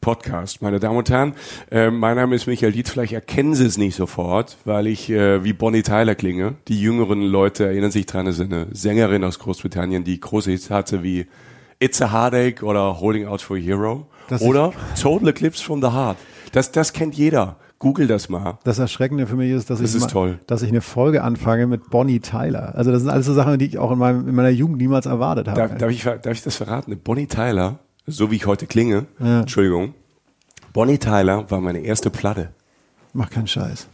Podcast, meine Damen und Herren. Äh, mein Name ist Michael Dietz. Vielleicht erkennen Sie es nicht sofort, weil ich äh, wie Bonnie Tyler klinge. Die jüngeren Leute erinnern sich dran, es ist eine Sängerin aus Großbritannien, die große Hits hatte wie It's a Heartache oder Holding Out for a Hero das oder Total Eclipse from the Heart. Das, das kennt jeder. Google das mal. Das Erschreckende für mich ist, dass, das ich, ist mal, dass ich eine Folge anfange mit Bonnie Tyler. Also das sind alles so Sachen, die ich auch in, meinem, in meiner Jugend niemals erwartet habe. Darf, darf, ich, darf ich das verraten? Bonnie Tyler, so wie ich heute klinge, ja. Entschuldigung, Bonnie Tyler war meine erste Platte. Mach keinen Scheiß.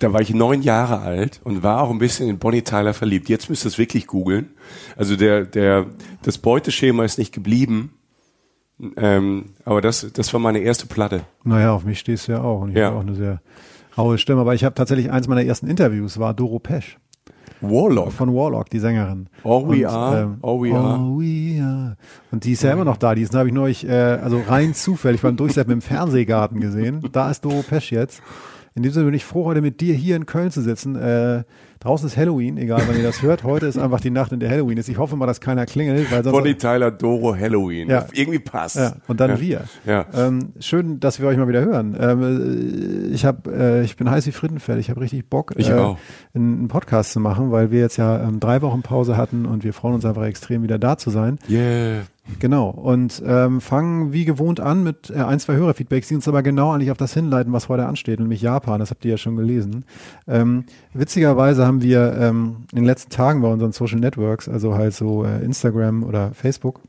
Da war ich neun Jahre alt und war auch ein bisschen in Bonnie Tyler verliebt. Jetzt müsst ihr es wirklich googeln. Also der, der, das Beuteschema ist nicht geblieben. Ähm, aber das, das war meine erste Platte. Naja, auf mich stehst du ja auch. Und ich ja. habe auch eine sehr raue Stimme. Aber ich habe tatsächlich eins meiner ersten Interviews war Doro Pesch. Warlock. Von Warlock, die Sängerin. All we und, are. Ähm, all we are. All we are. Und die ist ja immer noch da. Die habe ich neulich, äh, also rein zufällig beim Durchsetzen im Fernsehgarten gesehen. Da ist Doro Pesch jetzt. In dem Sinne bin ich froh, heute mit dir hier in Köln zu sitzen. Äh, Draußen ist Halloween, egal wann ihr das hört. Heute ist einfach die Nacht, in der Halloween ist. Ich hoffe mal, dass keiner klingelt. Weil sonst Bonnie Tyler, Doro, Halloween. Ja. Irgendwie passt. Ja. Und dann ja. wir. Ja. Ähm, schön, dass wir euch mal wieder hören. Ähm, ich, hab, äh, ich bin heiß wie Frittenfett. Ich habe richtig Bock, ich äh, auch. einen Podcast zu machen, weil wir jetzt ja ähm, drei Wochen Pause hatten und wir freuen uns einfach extrem, wieder da zu sein. Yeah. Genau. Und ähm, fangen wie gewohnt an mit äh, ein, zwei Hörerfeedbacks, die uns aber genau eigentlich auf das hinleiten, was heute ansteht, nämlich Japan. Das habt ihr ja schon gelesen. Ähm, witzigerweise haben wir ähm, in den letzten Tagen bei unseren Social Networks, also halt so äh, Instagram oder Facebook,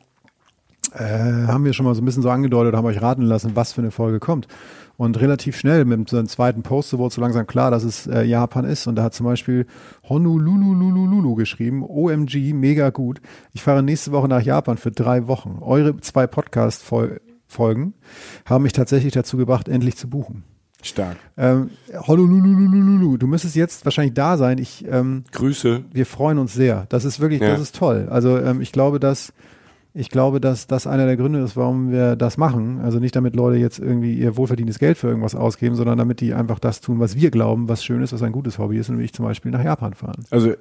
äh, haben wir schon mal so ein bisschen so angedeutet, haben euch raten lassen, was für eine Folge kommt. Und relativ schnell mit so einem zweiten Post wurde so langsam klar, dass es äh, Japan ist. Und da hat zum Beispiel Honolulu geschrieben, OMG, mega gut. Ich fahre nächste Woche nach Japan für drei Wochen. Eure zwei Podcast-Folgen haben mich tatsächlich dazu gebracht, endlich zu buchen. Stark. Ähm, Honolulu, du müsstest jetzt wahrscheinlich da sein. Ich ähm, Grüße. Wir freuen uns sehr. Das ist wirklich, ja. das ist toll. Also ähm, ich glaube, dass ich glaube, dass das einer der Gründe ist, warum wir das machen. Also nicht damit Leute jetzt irgendwie ihr wohlverdientes Geld für irgendwas ausgeben, sondern damit die einfach das tun, was wir glauben, was schön ist, was ein gutes Hobby ist, nämlich zum Beispiel nach Japan fahren. Also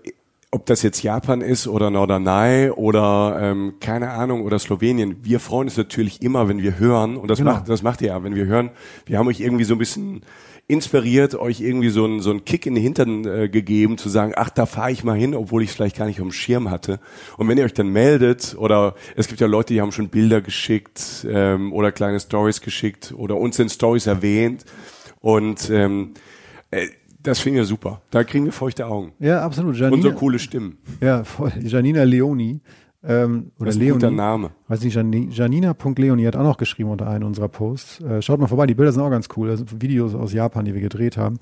ob das jetzt Japan ist oder Norderney oder ähm, keine Ahnung oder Slowenien, wir freuen uns natürlich immer, wenn wir hören und das genau. macht das macht ihr ja, wenn wir hören, wir haben euch irgendwie so ein bisschen inspiriert, euch irgendwie so einen, so einen Kick in den Hintern äh, gegeben, zu sagen, ach, da fahre ich mal hin, obwohl ich es vielleicht gar nicht auf dem Schirm hatte. Und wenn ihr euch dann meldet, oder es gibt ja Leute, die haben schon Bilder geschickt ähm, oder kleine Stories geschickt oder uns in Stories erwähnt. Und ähm, äh, das finde ich super. Da kriegen wir feuchte Augen. Ja, absolut. Janina, Und so coole Stimmen. Ja, voll. Janina Leoni ähm, oder das ist Leonie. Ein guter Name. Weiß nicht, Janina.leonie hat auch noch geschrieben unter einem unserer Posts. Äh, schaut mal vorbei, die Bilder sind auch ganz cool. Das sind Videos aus Japan, die wir gedreht haben.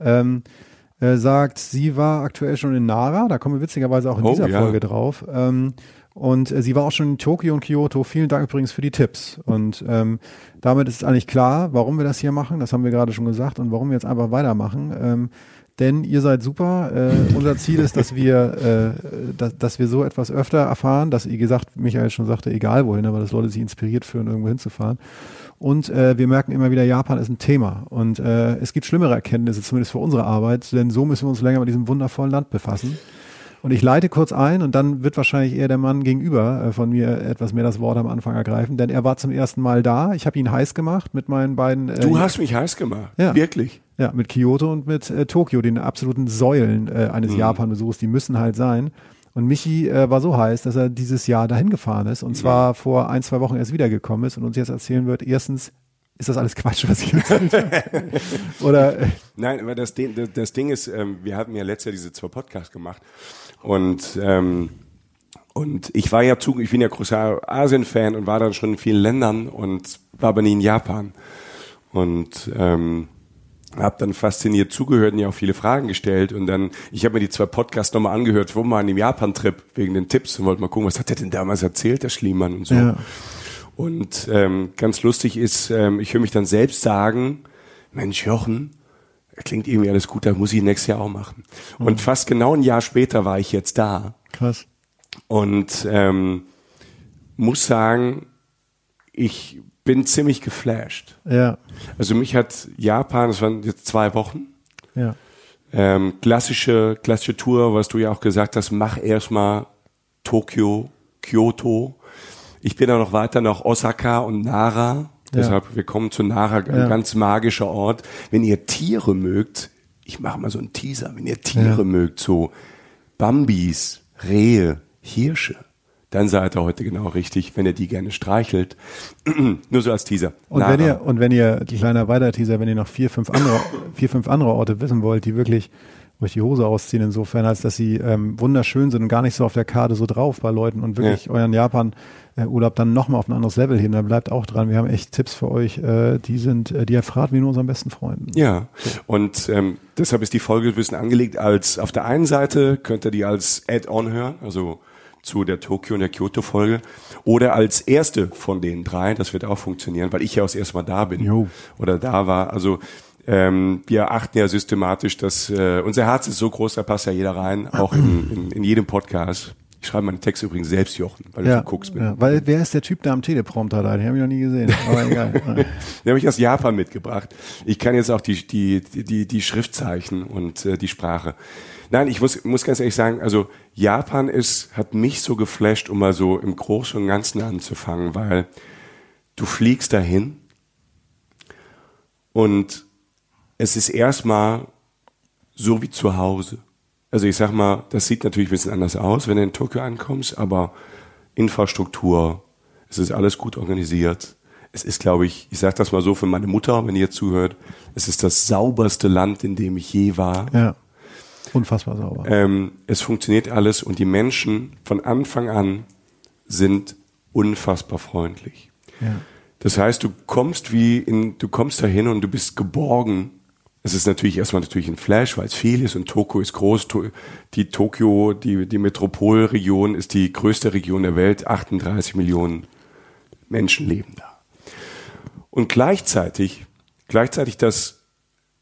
Ähm, äh, sagt, sie war aktuell schon in Nara, da kommen wir witzigerweise auch in oh, dieser ja. Folge drauf. Ähm, und äh, sie war auch schon in Tokio und Kyoto. Vielen Dank übrigens für die Tipps. Und ähm, damit ist eigentlich klar, warum wir das hier machen. Das haben wir gerade schon gesagt und warum wir jetzt einfach weitermachen. Ähm, denn ihr seid super. Äh, unser Ziel ist, dass wir, äh, dass, dass wir so etwas öfter erfahren, dass, wie gesagt, Michael schon sagte, egal wohin, aber dass Leute sich inspiriert fühlen, irgendwo hinzufahren. Und äh, wir merken immer wieder, Japan ist ein Thema. Und äh, es gibt schlimmere Erkenntnisse, zumindest für unsere Arbeit, denn so müssen wir uns länger mit diesem wundervollen Land befassen. Und ich leite kurz ein und dann wird wahrscheinlich eher der Mann gegenüber äh, von mir etwas mehr das Wort am Anfang ergreifen, denn er war zum ersten Mal da. Ich habe ihn heiß gemacht mit meinen beiden. Äh, du hast mich heiß gemacht. Ja. Wirklich. Ja, mit Kyoto und mit äh, Tokio, den absoluten Säulen äh, eines mhm. Japan-Besuchs, die müssen halt sein. Und Michi äh, war so heiß, dass er dieses Jahr dahin gefahren ist und zwar ja. vor ein, zwei Wochen erst wiedergekommen ist und uns jetzt erzählen wird, erstens, ist das alles Quatsch, was ich erzählt habe? Oder? Äh, Nein, aber das, das Ding ist, ähm, wir hatten ja letztes Jahr diese zwei Podcasts gemacht und ähm, und ich war ja zu, ich bin ja großer Asien-Fan und war dann schon in vielen Ländern und war aber nie in Japan. Und ähm, habe dann fasziniert zugehört und ja auch viele Fragen gestellt und dann ich habe mir die zwei Podcasts nochmal angehört vor meinem Japan-Trip wegen den Tipps und wollte mal gucken, was hat der denn damals erzählt, der Schliemann und so. Ja. Und ähm, ganz lustig ist, ähm, ich höre mich dann selbst sagen, Mensch Jochen, klingt irgendwie alles gut, da muss ich nächstes Jahr auch machen. Mhm. Und fast genau ein Jahr später war ich jetzt da. Krass. Und ähm, muss sagen, ich bin ziemlich geflasht. Ja. Also mich hat Japan, das waren jetzt zwei Wochen. Ja. Ähm, klassische, klassische Tour, was du ja auch gesagt hast, mach erstmal Tokio, Kyoto. Ich bin dann noch weiter nach Osaka und Nara. Ja. Deshalb, wir kommen zu Nara, ein ja. ganz magischer Ort. Wenn ihr Tiere mögt, ich mache mal so einen Teaser, wenn ihr Tiere ja. mögt, so Bambis, Rehe, Hirsche, dann seid ihr heute genau richtig, wenn ihr die gerne streichelt. Nur so als Teaser. Und Nara. wenn ihr, und wenn ihr, kleiner weiter Teaser, wenn ihr noch vier, fünf andere, vier, fünf andere Orte wissen wollt, die wirklich euch die Hose ausziehen, insofern, als dass sie ähm, wunderschön sind und gar nicht so auf der Karte so drauf bei Leuten und wirklich ja. euren Japan-Urlaub dann nochmal auf ein anderes Level heben, dann bleibt auch dran. Wir haben echt Tipps für euch, äh, die sind, äh, die erfragen wie nur unseren besten Freunden. Ja, und ähm, deshalb ist die Folge ein bisschen angelegt als, auf der einen Seite könnt ihr die als Add-on hören, also zu der Tokio und der Kyoto-Folge. Oder als erste von den drei, das wird auch funktionieren, weil ich ja auch erste Mal da bin jo. oder da war. Also ähm, wir achten ja systematisch, dass äh, unser Herz ist so groß, da passt ja jeder rein, auch in, in, in jedem Podcast. Ich schreibe meine Texte übrigens selbst, Jochen, weil ja, du guckst mit. Ja, weil wer ist der Typ da am Teleprompter da? Den habe ich noch nie gesehen. Aber egal. Den habe ich aus Japan mitgebracht. Ich kann jetzt auch die, die, die, die Schriftzeichen und äh, die Sprache. Nein, ich muss, muss ganz ehrlich sagen, also Japan ist, hat mich so geflasht, um mal so im Großen und Ganzen anzufangen, weil du fliegst dahin und es ist erstmal so wie zu Hause. Also ich sag mal, das sieht natürlich ein bisschen anders aus, wenn du in Tokio ankommst, aber Infrastruktur, es ist alles gut organisiert. Es ist, glaube ich, ich sage das mal so für meine Mutter, wenn ihr zuhört, es ist das sauberste Land, in dem ich je war. Ja. Unfassbar sauber. Ähm, es funktioniert alles und die Menschen von Anfang an sind unfassbar freundlich. Ja. Das heißt, du kommst wie in, du kommst dahin und du bist geborgen. Es ist natürlich erstmal natürlich ein Flash, weil es viel ist und Tokio ist groß. Die Tokio, die, die Metropolregion ist die größte Region der Welt. 38 Millionen Menschen leben da. Und gleichzeitig, gleichzeitig das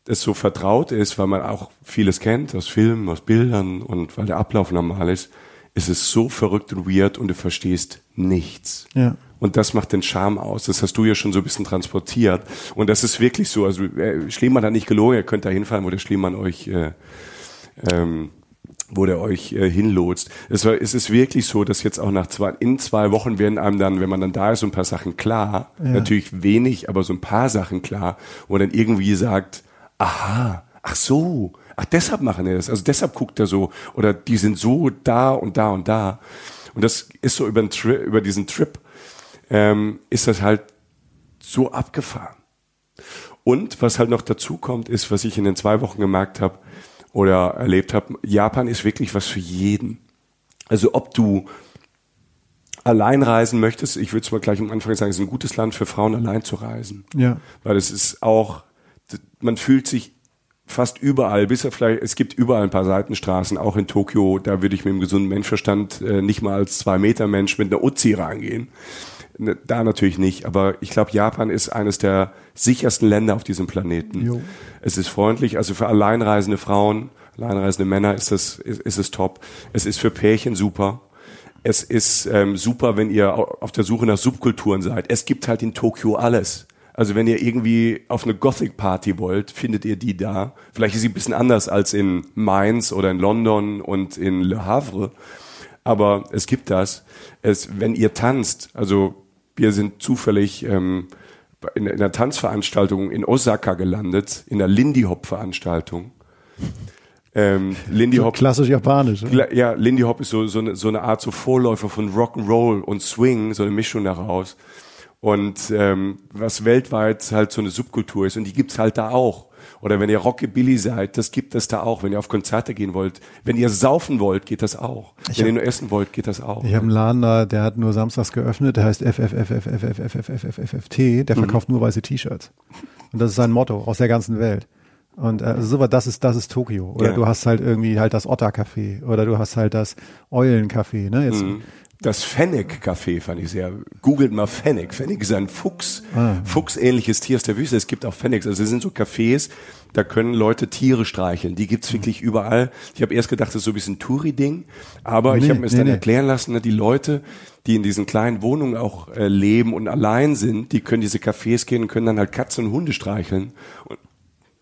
es so vertraut ist, weil man auch vieles kennt aus Filmen, aus Bildern und weil der Ablauf normal ist, ist es so verrückt und weird und du verstehst nichts. Ja. Und das macht den Charme aus. Das hast du ja schon so ein bisschen transportiert. Und das ist wirklich so. Also äh, Schliemann hat nicht gelogen, ihr könnt da hinfallen, wo der Schliemann euch, äh, ähm, wo der euch äh, hinlotst. Es, war, es ist wirklich so, dass jetzt auch nach zwei, in zwei Wochen werden einem dann, wenn man dann da ist, so ein paar Sachen klar. Ja. Natürlich wenig, aber so ein paar Sachen klar. Wo man dann irgendwie sagt, aha, ach so, ach deshalb machen er das, also deshalb guckt er so oder die sind so da und da und da. Und das ist so über, über diesen Trip, ähm, ist das halt so abgefahren. Und was halt noch dazu kommt, ist, was ich in den zwei Wochen gemerkt habe oder erlebt habe, Japan ist wirklich was für jeden. Also ob du allein reisen möchtest, ich würde es mal gleich am Anfang sagen, es ist ein gutes Land für Frauen allein zu reisen. Ja. Weil es ist auch man fühlt sich fast überall, bis er vielleicht, es gibt überall ein paar Seitenstraßen, auch in Tokio, da würde ich mit dem gesunden Menschverstand äh, nicht mal als zwei Meter Mensch mit einer Uzi reingehen. Ne, da natürlich nicht, aber ich glaube, Japan ist eines der sichersten Länder auf diesem Planeten. Jo. Es ist freundlich, also für alleinreisende Frauen, alleinreisende Männer ist es, ist, ist es top. Es ist für Pärchen super. Es ist ähm, super, wenn ihr auf der Suche nach Subkulturen seid. Es gibt halt in Tokio alles. Also wenn ihr irgendwie auf eine Gothic Party wollt, findet ihr die da. Vielleicht ist sie ein bisschen anders als in Mainz oder in London und in Le Havre. Aber es gibt das. Es, wenn ihr tanzt, also wir sind zufällig ähm, in, in einer Tanzveranstaltung in Osaka gelandet, in einer Lindy Hop Veranstaltung. Ähm, Lindy Hop. klassisch japanisch. Oder? Ja, Lindy Hop ist so, so, eine, so eine Art so Vorläufer von Rock'n'Roll und Swing, so eine Mischung daraus. Und ähm, was weltweit halt so eine Subkultur ist und die gibt's halt da auch. Oder wenn ihr Rockabilly seid, das gibt es da auch. Wenn ihr auf Konzerte gehen wollt, wenn ihr saufen wollt, geht das auch. Ich wenn hab, ihr nur essen wollt, geht das auch. Ich habe einen Laden da, der hat nur samstags geöffnet, der heißt FFFFFFFFFFT, der verkauft nur weiße T-Shirts. Und das ist sein Motto aus der ganzen Welt. Und äh, so das ist das ist Tokio. Oder ja. du hast halt irgendwie halt das Otter-Café oder du hast halt das Eulen-Café. Ne? Jetzt, mhm. Das Fennec-Café fand ich sehr. Googelt mal Fennec. Fennec ist ein Fuchs, ah. Fuchsähnliches Tier aus der Wüste. Es gibt auch Fennecs. Also es sind so Cafés, da können Leute Tiere streicheln. Die gibt's wirklich überall. Ich habe erst gedacht, das ist so ein bisschen Touri-Ding, aber nee, ich habe mir es nee, dann nee. erklären lassen, ne, die Leute, die in diesen kleinen Wohnungen auch äh, leben und allein sind, die können diese Cafés gehen und können dann halt Katzen und Hunde streicheln und,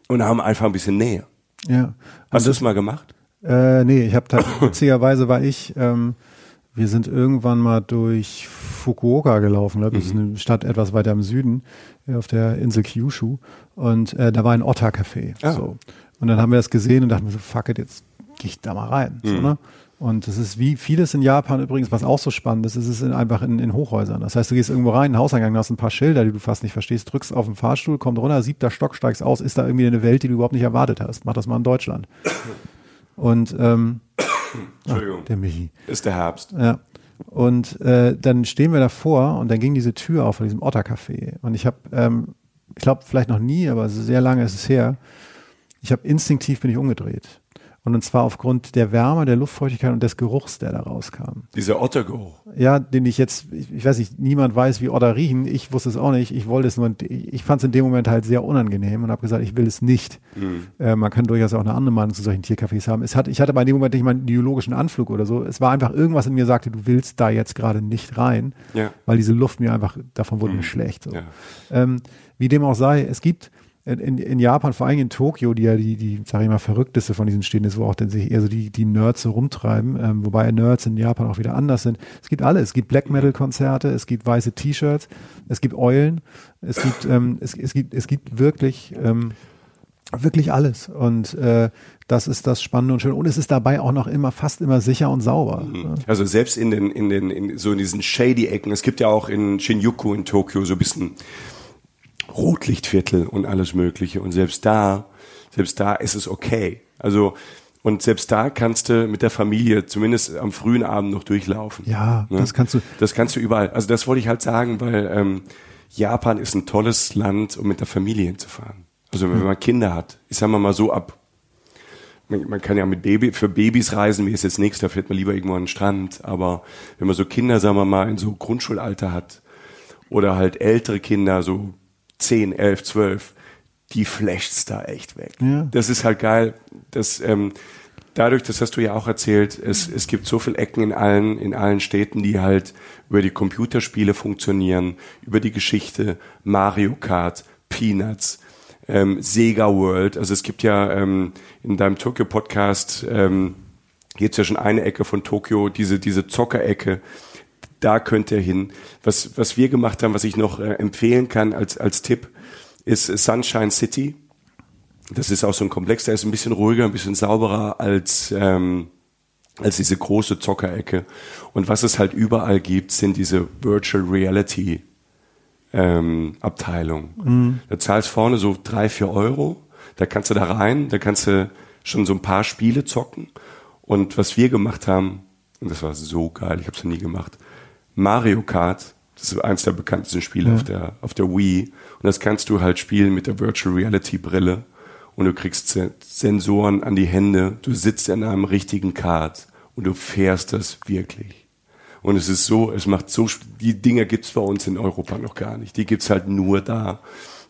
und haben einfach ein bisschen Nähe. Ja. Hast du es mal gemacht? Äh, nee, ich habe witzigerweise war ich ähm, wir sind irgendwann mal durch Fukuoka gelaufen, das ist mhm. eine Stadt etwas weiter im Süden, äh, auf der Insel Kyushu. Und äh, da war ein Otter-Café. Ah. So. Und dann haben wir das gesehen und dachten wir so, fuck it, jetzt gehe ich da mal rein. Mhm. So, ne? Und das ist wie vieles in Japan übrigens, was auch so spannend ist, ist es in, einfach in, in Hochhäusern. Das heißt, du gehst irgendwo rein, in den Hauseingang, hast ein paar Schilder, die du fast nicht verstehst, drückst auf den Fahrstuhl, kommt runter, siebter Stock, steigst aus, ist da irgendwie eine Welt, die du überhaupt nicht erwartet hast. Mach das mal in Deutschland. Und ähm, Entschuldigung. Ach, der Michi. Ist der Herbst. Ja. Und äh, dann stehen wir davor und dann ging diese Tür auf von diesem Ottercafé. Und ich habe, ähm, ich glaube, vielleicht noch nie, aber sehr lange ist es her. Ich habe instinktiv bin ich umgedreht. Und zwar aufgrund der Wärme, der Luftfeuchtigkeit und des Geruchs, der da rauskam. Dieser Ottergeruch. Ja, den ich jetzt, ich, ich, weiß nicht, niemand weiß, wie Otter riechen. Ich wusste es auch nicht. Ich wollte es nur, ich fand es in dem Moment halt sehr unangenehm und habe gesagt, ich will es nicht. Mhm. Äh, man kann durchaus auch eine andere Meinung zu solchen Tiercafés haben. Es hat, ich hatte bei dem Moment nicht mal einen biologischen Anflug oder so. Es war einfach irgendwas in mir sagte, du willst da jetzt gerade nicht rein, ja. weil diese Luft mir einfach, davon wurde mhm. mir schlecht. So. Ja. Ähm, wie dem auch sei, es gibt in, in Japan, vor allem in Tokio, die ja die, die sage ich mal, verrückteste von diesen Städten ist, wo auch dann sich eher so die, die Nerds so rumtreiben, ähm, wobei Nerds in Japan auch wieder anders sind. Es gibt alles. Es gibt Black Metal Konzerte, es gibt weiße T-Shirts, es gibt Eulen, es gibt, ähm, es, es gibt, es gibt wirklich, ähm, wirklich alles. Und äh, das ist das Spannende und Schöne. Und es ist dabei auch noch immer fast immer sicher und sauber. Mhm. Also selbst in den, in den, in so in diesen shady Ecken. Es gibt ja auch in Shinjuku in Tokio so ein bisschen Rotlichtviertel und alles Mögliche. Und selbst da, selbst da ist es okay. Also, und selbst da kannst du mit der Familie zumindest am frühen Abend noch durchlaufen. Ja, ne? das kannst du. Das kannst du überall. Also das wollte ich halt sagen, weil ähm, Japan ist ein tolles Land, um mit der Familie hinzufahren. Also wenn man Kinder hat, ich sag mal mal so ab. Man, man kann ja mit Baby, für Babys reisen, mir ist jetzt nichts, da fährt man lieber irgendwo an den Strand. Aber wenn man so Kinder, sagen wir mal, in so Grundschulalter hat, oder halt ältere Kinder, so 10, 11, 12, die flasht's da echt weg. Ja. Das ist halt geil. Das, ähm, dadurch, das hast du ja auch erzählt, es, es gibt so viele Ecken in allen, in allen Städten, die halt über die Computerspiele funktionieren, über die Geschichte, Mario Kart, Peanuts, ähm, Sega World. Also es gibt ja ähm, in deinem Tokyo-Podcast ähm, jetzt ja schon eine Ecke von Tokio, diese, diese Zockerecke da könnt ihr hin. Was, was wir gemacht haben, was ich noch äh, empfehlen kann als, als Tipp, ist Sunshine City. Das ist auch so ein Komplex, der ist ein bisschen ruhiger, ein bisschen sauberer als, ähm, als diese große Zockerecke. Und was es halt überall gibt, sind diese Virtual Reality ähm, Abteilung. Mhm. Da zahlst vorne so drei, vier Euro. Da kannst du da rein, da kannst du schon so ein paar Spiele zocken. Und was wir gemacht haben, und das war so geil, ich habe es noch nie gemacht, Mario Kart. Das ist eins der bekanntesten Spiele ja. auf, der, auf der Wii. Und das kannst du halt spielen mit der Virtual Reality Brille. Und du kriegst Sensoren an die Hände. Du sitzt in einem richtigen Kart und du fährst das wirklich. Und es ist so, es macht so, die Dinger gibt's bei uns in Europa noch gar nicht. Die gibt's halt nur da.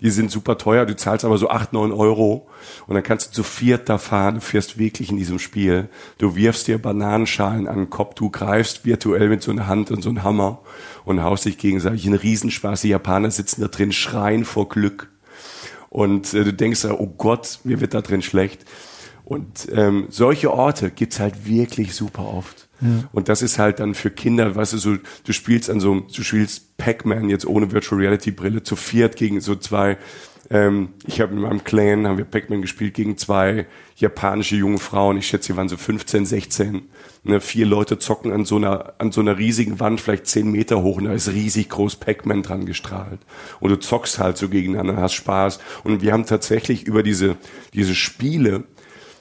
Die sind super teuer, du zahlst aber so acht neun Euro und dann kannst du zu viert da fahren, du fährst wirklich in diesem Spiel. Du wirfst dir Bananenschalen an den Kopf, du greifst virtuell mit so einer Hand und so einem Hammer und haust dich gegenseitig. Ein Riesenspaß, die Japaner sitzen da drin, schreien vor Glück. Und äh, du denkst, oh Gott, mir wird da drin schlecht. Und ähm, solche Orte gibt's halt wirklich super oft. Und das ist halt dann für Kinder, weißt du, so, du spielst an so, du spielst Pac-Man jetzt ohne Virtual Reality Brille zu viert gegen so zwei, ähm, ich habe mit meinem Clan, haben wir Pac-Man gespielt gegen zwei japanische junge Frauen, ich schätze, sie waren so 15, 16. Ne, vier Leute zocken an so einer, an so einer riesigen Wand, vielleicht zehn Meter hoch, und da ist riesig groß Pac-Man dran gestrahlt. Und du zockst halt so gegeneinander, hast Spaß. Und wir haben tatsächlich über diese, diese Spiele,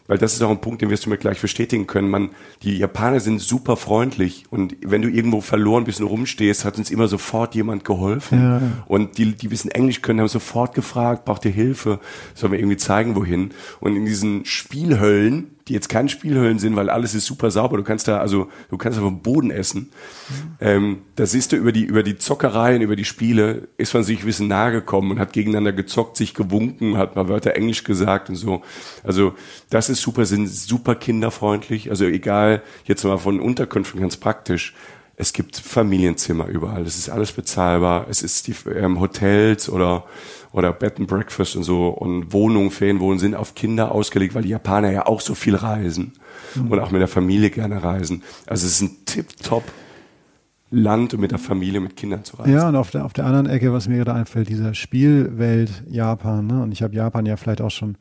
weil das ist auch ein Punkt, den wirst du mir gleich bestätigen können. Man, die Japaner sind super freundlich und wenn du irgendwo verloren bist und rumstehst, hat uns immer sofort jemand geholfen. Ja. Und die, die wissen Englisch können, haben sofort gefragt, braucht ihr Hilfe? Sollen wir irgendwie zeigen, wohin? Und in diesen Spielhöllen, die jetzt keine Spielhöllen sind, weil alles ist super sauber. Du kannst da, also du kannst da vom Boden essen. Ähm, da siehst du über die über die Zockereien, über die Spiele, ist man sich ein bisschen nahe gekommen und hat gegeneinander gezockt, sich gewunken, hat mal Wörter Englisch gesagt und so. Also das ist super, sind super kinderfreundlich. Also egal, jetzt mal von Unterkünften ganz praktisch. Es gibt Familienzimmer überall. Das ist alles bezahlbar. Es ist die ähm, Hotels oder oder Bed and Breakfast und so und Wohnungen, Ferienwohnungen sind auf Kinder ausgelegt, weil die Japaner ja auch so viel reisen mhm. und auch mit der Familie gerne reisen. Also es ist ein tip-top Land, um mit der Familie, mit Kindern zu reisen. Ja, und auf der, auf der anderen Ecke, was mir gerade einfällt, dieser Spielwelt Japan, ne? und ich habe Japan ja vielleicht auch schon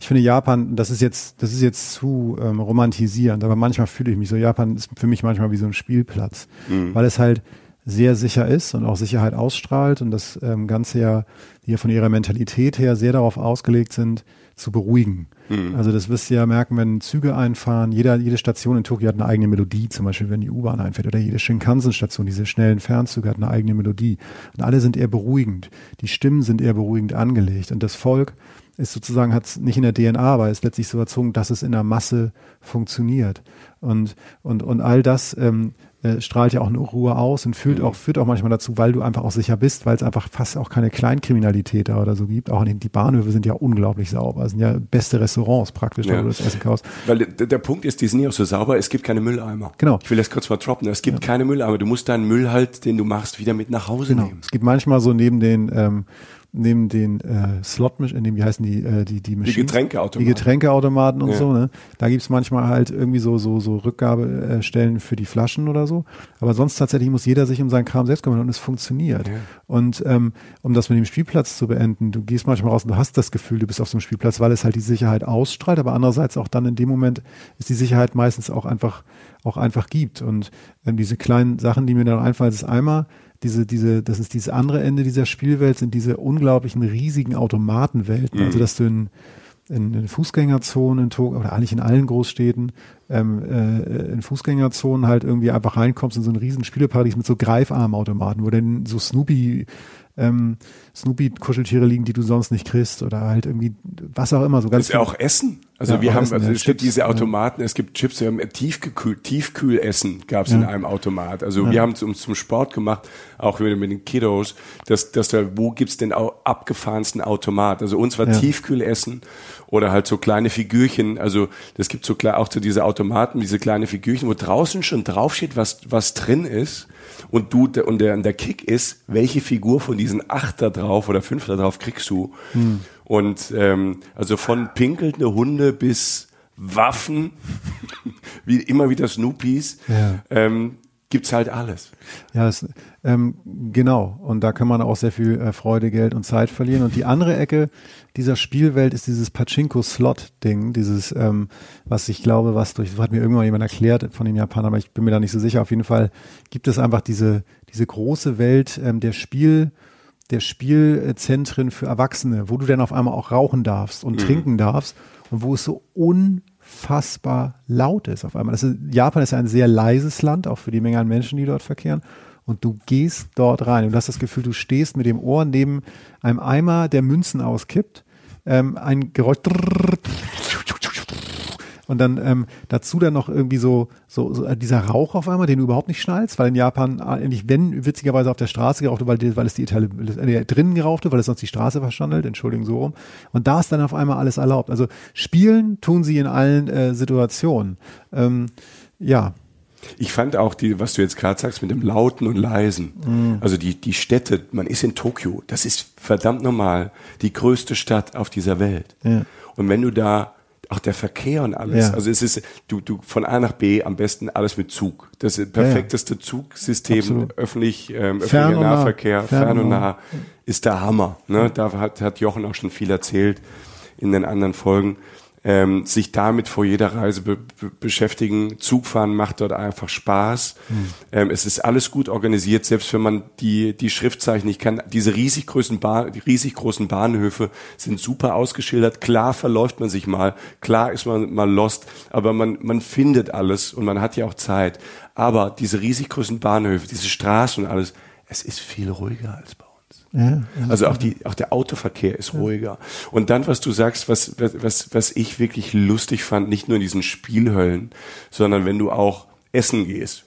ich finde Japan, das ist jetzt, das ist jetzt zu ähm, romantisierend, aber manchmal fühle ich mich so, Japan ist für mich manchmal wie so ein Spielplatz, mhm. weil es halt sehr sicher ist und auch Sicherheit ausstrahlt und das ähm, Ganze ja, die ja von ihrer Mentalität her sehr darauf ausgelegt sind, zu beruhigen. Mhm. Also das wirst du ja merken, wenn Züge einfahren, jeder, jede Station in Tokio hat eine eigene Melodie, zum Beispiel wenn die U-Bahn einfährt oder jede Shinkansen-Station, diese schnellen Fernzüge hat eine eigene Melodie. Und alle sind eher beruhigend. Die Stimmen sind eher beruhigend angelegt und das Volk ist sozusagen, hat es nicht in der DNA, aber ist letztlich so erzogen, dass es in der Masse funktioniert. Und, und, und all das ähm, äh, strahlt ja auch eine Ruhe aus und führt mhm. auch, führt auch manchmal dazu, weil du einfach auch sicher bist, weil es einfach fast auch keine Kleinkriminalität da oder so gibt. Auch die Bahnhöfe sind ja unglaublich sauber. Es sind ja beste Restaurants praktisch, ja. wo du das Essen kaufst. Weil der, der, Punkt ist, die sind ja auch so sauber, es gibt keine Mülleimer. Genau. Ich will das kurz mal droppen. Es gibt ja. keine Mülleimer. Du musst deinen Müll halt, den du machst, wieder mit nach Hause genau. nehmen. Es gibt manchmal so neben den ähm, neben den äh, Slot, in dem, wie heißen die, äh, die, die Machines? Die Getränkeautomaten. Die Getränkeautomaten und ja. so, ne? Da gibt's manchmal halt irgendwie so, so, so Rückgabestellen für die Flaschen oder so. Aber sonst tatsächlich muss jeder sich um seinen Kram selbst kümmern und es funktioniert. Ja. Und ähm, um das mit dem Spielplatz zu beenden, du gehst manchmal raus und du hast das Gefühl, du bist auf so einem Spielplatz, weil es halt die Sicherheit ausstrahlt, aber andererseits auch dann in dem Moment ist die Sicherheit meistens auch einfach, auch einfach gibt. Und ähm, diese kleinen Sachen, die mir dann einfallen, ist einmal, diese, diese, das ist dieses andere Ende dieser Spielwelt, sind diese unglaublichen riesigen Automatenwelten. Mhm. Also, dass du in, in, in Fußgängerzonen in Tokio, oder eigentlich in allen Großstädten, ähm, äh, in Fußgängerzonen halt irgendwie einfach reinkommst in so ein riesen Spieleparadies mit so Greifarmautomaten, wo dann so Snoopy ähm, Snoopy-Kuscheltiere liegen, die du sonst nicht kriegst oder halt irgendwie was auch immer. So ganz ist ja auch Essen. Also ja, wir haben, also ja, es gibt diese Automaten, ja. es gibt Chips, wir haben Tiefgekühl, Tiefkühlessen gab es in einem Automat. Also wir haben es uns zum Sport gemacht, auch mit, mit den Kiddos, dass, dass da, wo gibt's den abgefahrensten Automat? Also uns war Tiefkühlessen oder halt so kleine Figürchen. Also das gibt so klar auch so diese Automaten, diese kleine Figürchen, wo draußen schon draufsteht, was was drin ist und du und der, der Kick ist, welche Figur von diesen acht da drauf oder fünf da drauf kriegst du. Hm. Und ähm, also von pinkelnde Hunde bis Waffen, wie immer wieder Snoopies, ja. ähm, gibt's halt alles. Ja, das, ähm, genau. Und da kann man auch sehr viel äh, Freude, Geld und Zeit verlieren. Und die andere Ecke dieser Spielwelt ist dieses Pachinko-Slot-Ding, dieses, ähm, was ich glaube, was durch, hat mir irgendwann jemand erklärt von den Japanern, aber ich bin mir da nicht so sicher. Auf jeden Fall gibt es einfach diese, diese große Welt ähm, der Spiel, der Spielzentren für Erwachsene, wo du dann auf einmal auch rauchen darfst und mhm. trinken darfst und wo es so un unfassbar laut ist auf einmal. Ist, Japan ist ja ein sehr leises Land, auch für die Menge an Menschen, die dort verkehren. Und du gehst dort rein und hast das Gefühl, du stehst mit dem Ohr neben einem Eimer, der Münzen auskippt. Ähm, ein Geräusch Und dann ähm, dazu dann noch irgendwie so, so, so dieser Rauch auf einmal, den du überhaupt nicht schnallst, weil in Japan eigentlich, wenn witzigerweise auf der Straße geraucht wird, weil, weil es die Italien äh, drinnen geraucht wird, weil es sonst die Straße verschandelt, Entschuldigung so rum. Und da ist dann auf einmal alles erlaubt. Also spielen tun sie in allen äh, Situationen. Ähm, ja, ich fand auch die, was du jetzt gerade sagst, mit dem Lauten und Leisen. Mhm. Also die, die Städte, man ist in Tokio, das ist verdammt normal, die größte Stadt auf dieser Welt. Ja. Und wenn du da, auch der Verkehr und alles, ja. also es ist, du, du von A nach B am besten alles mit Zug. Das perfekteste Zugsystem, Absolut. öffentlich, ähm, öffentlicher Nahverkehr, fern, fern und nah, ist der Hammer. Ne? Da hat, hat Jochen auch schon viel erzählt in den anderen Folgen ähm, sich damit vor jeder Reise be be beschäftigen. Zugfahren macht dort einfach Spaß. Mhm. Ähm, es ist alles gut organisiert, selbst wenn man die, die Schriftzeichen nicht kann. Diese riesig großen, riesig großen Bahnhöfe sind super ausgeschildert. Klar verläuft man sich mal, klar ist man mal lost, aber man, man findet alles und man hat ja auch Zeit. Aber diese riesig großen Bahnhöfe, diese Straßen und alles, es ist viel ruhiger als bei ja, also auch die, auch der Autoverkehr ist ruhiger. Und dann, was du sagst, was, was, was ich wirklich lustig fand, nicht nur in diesen Spielhöllen, sondern wenn du auch essen gehst.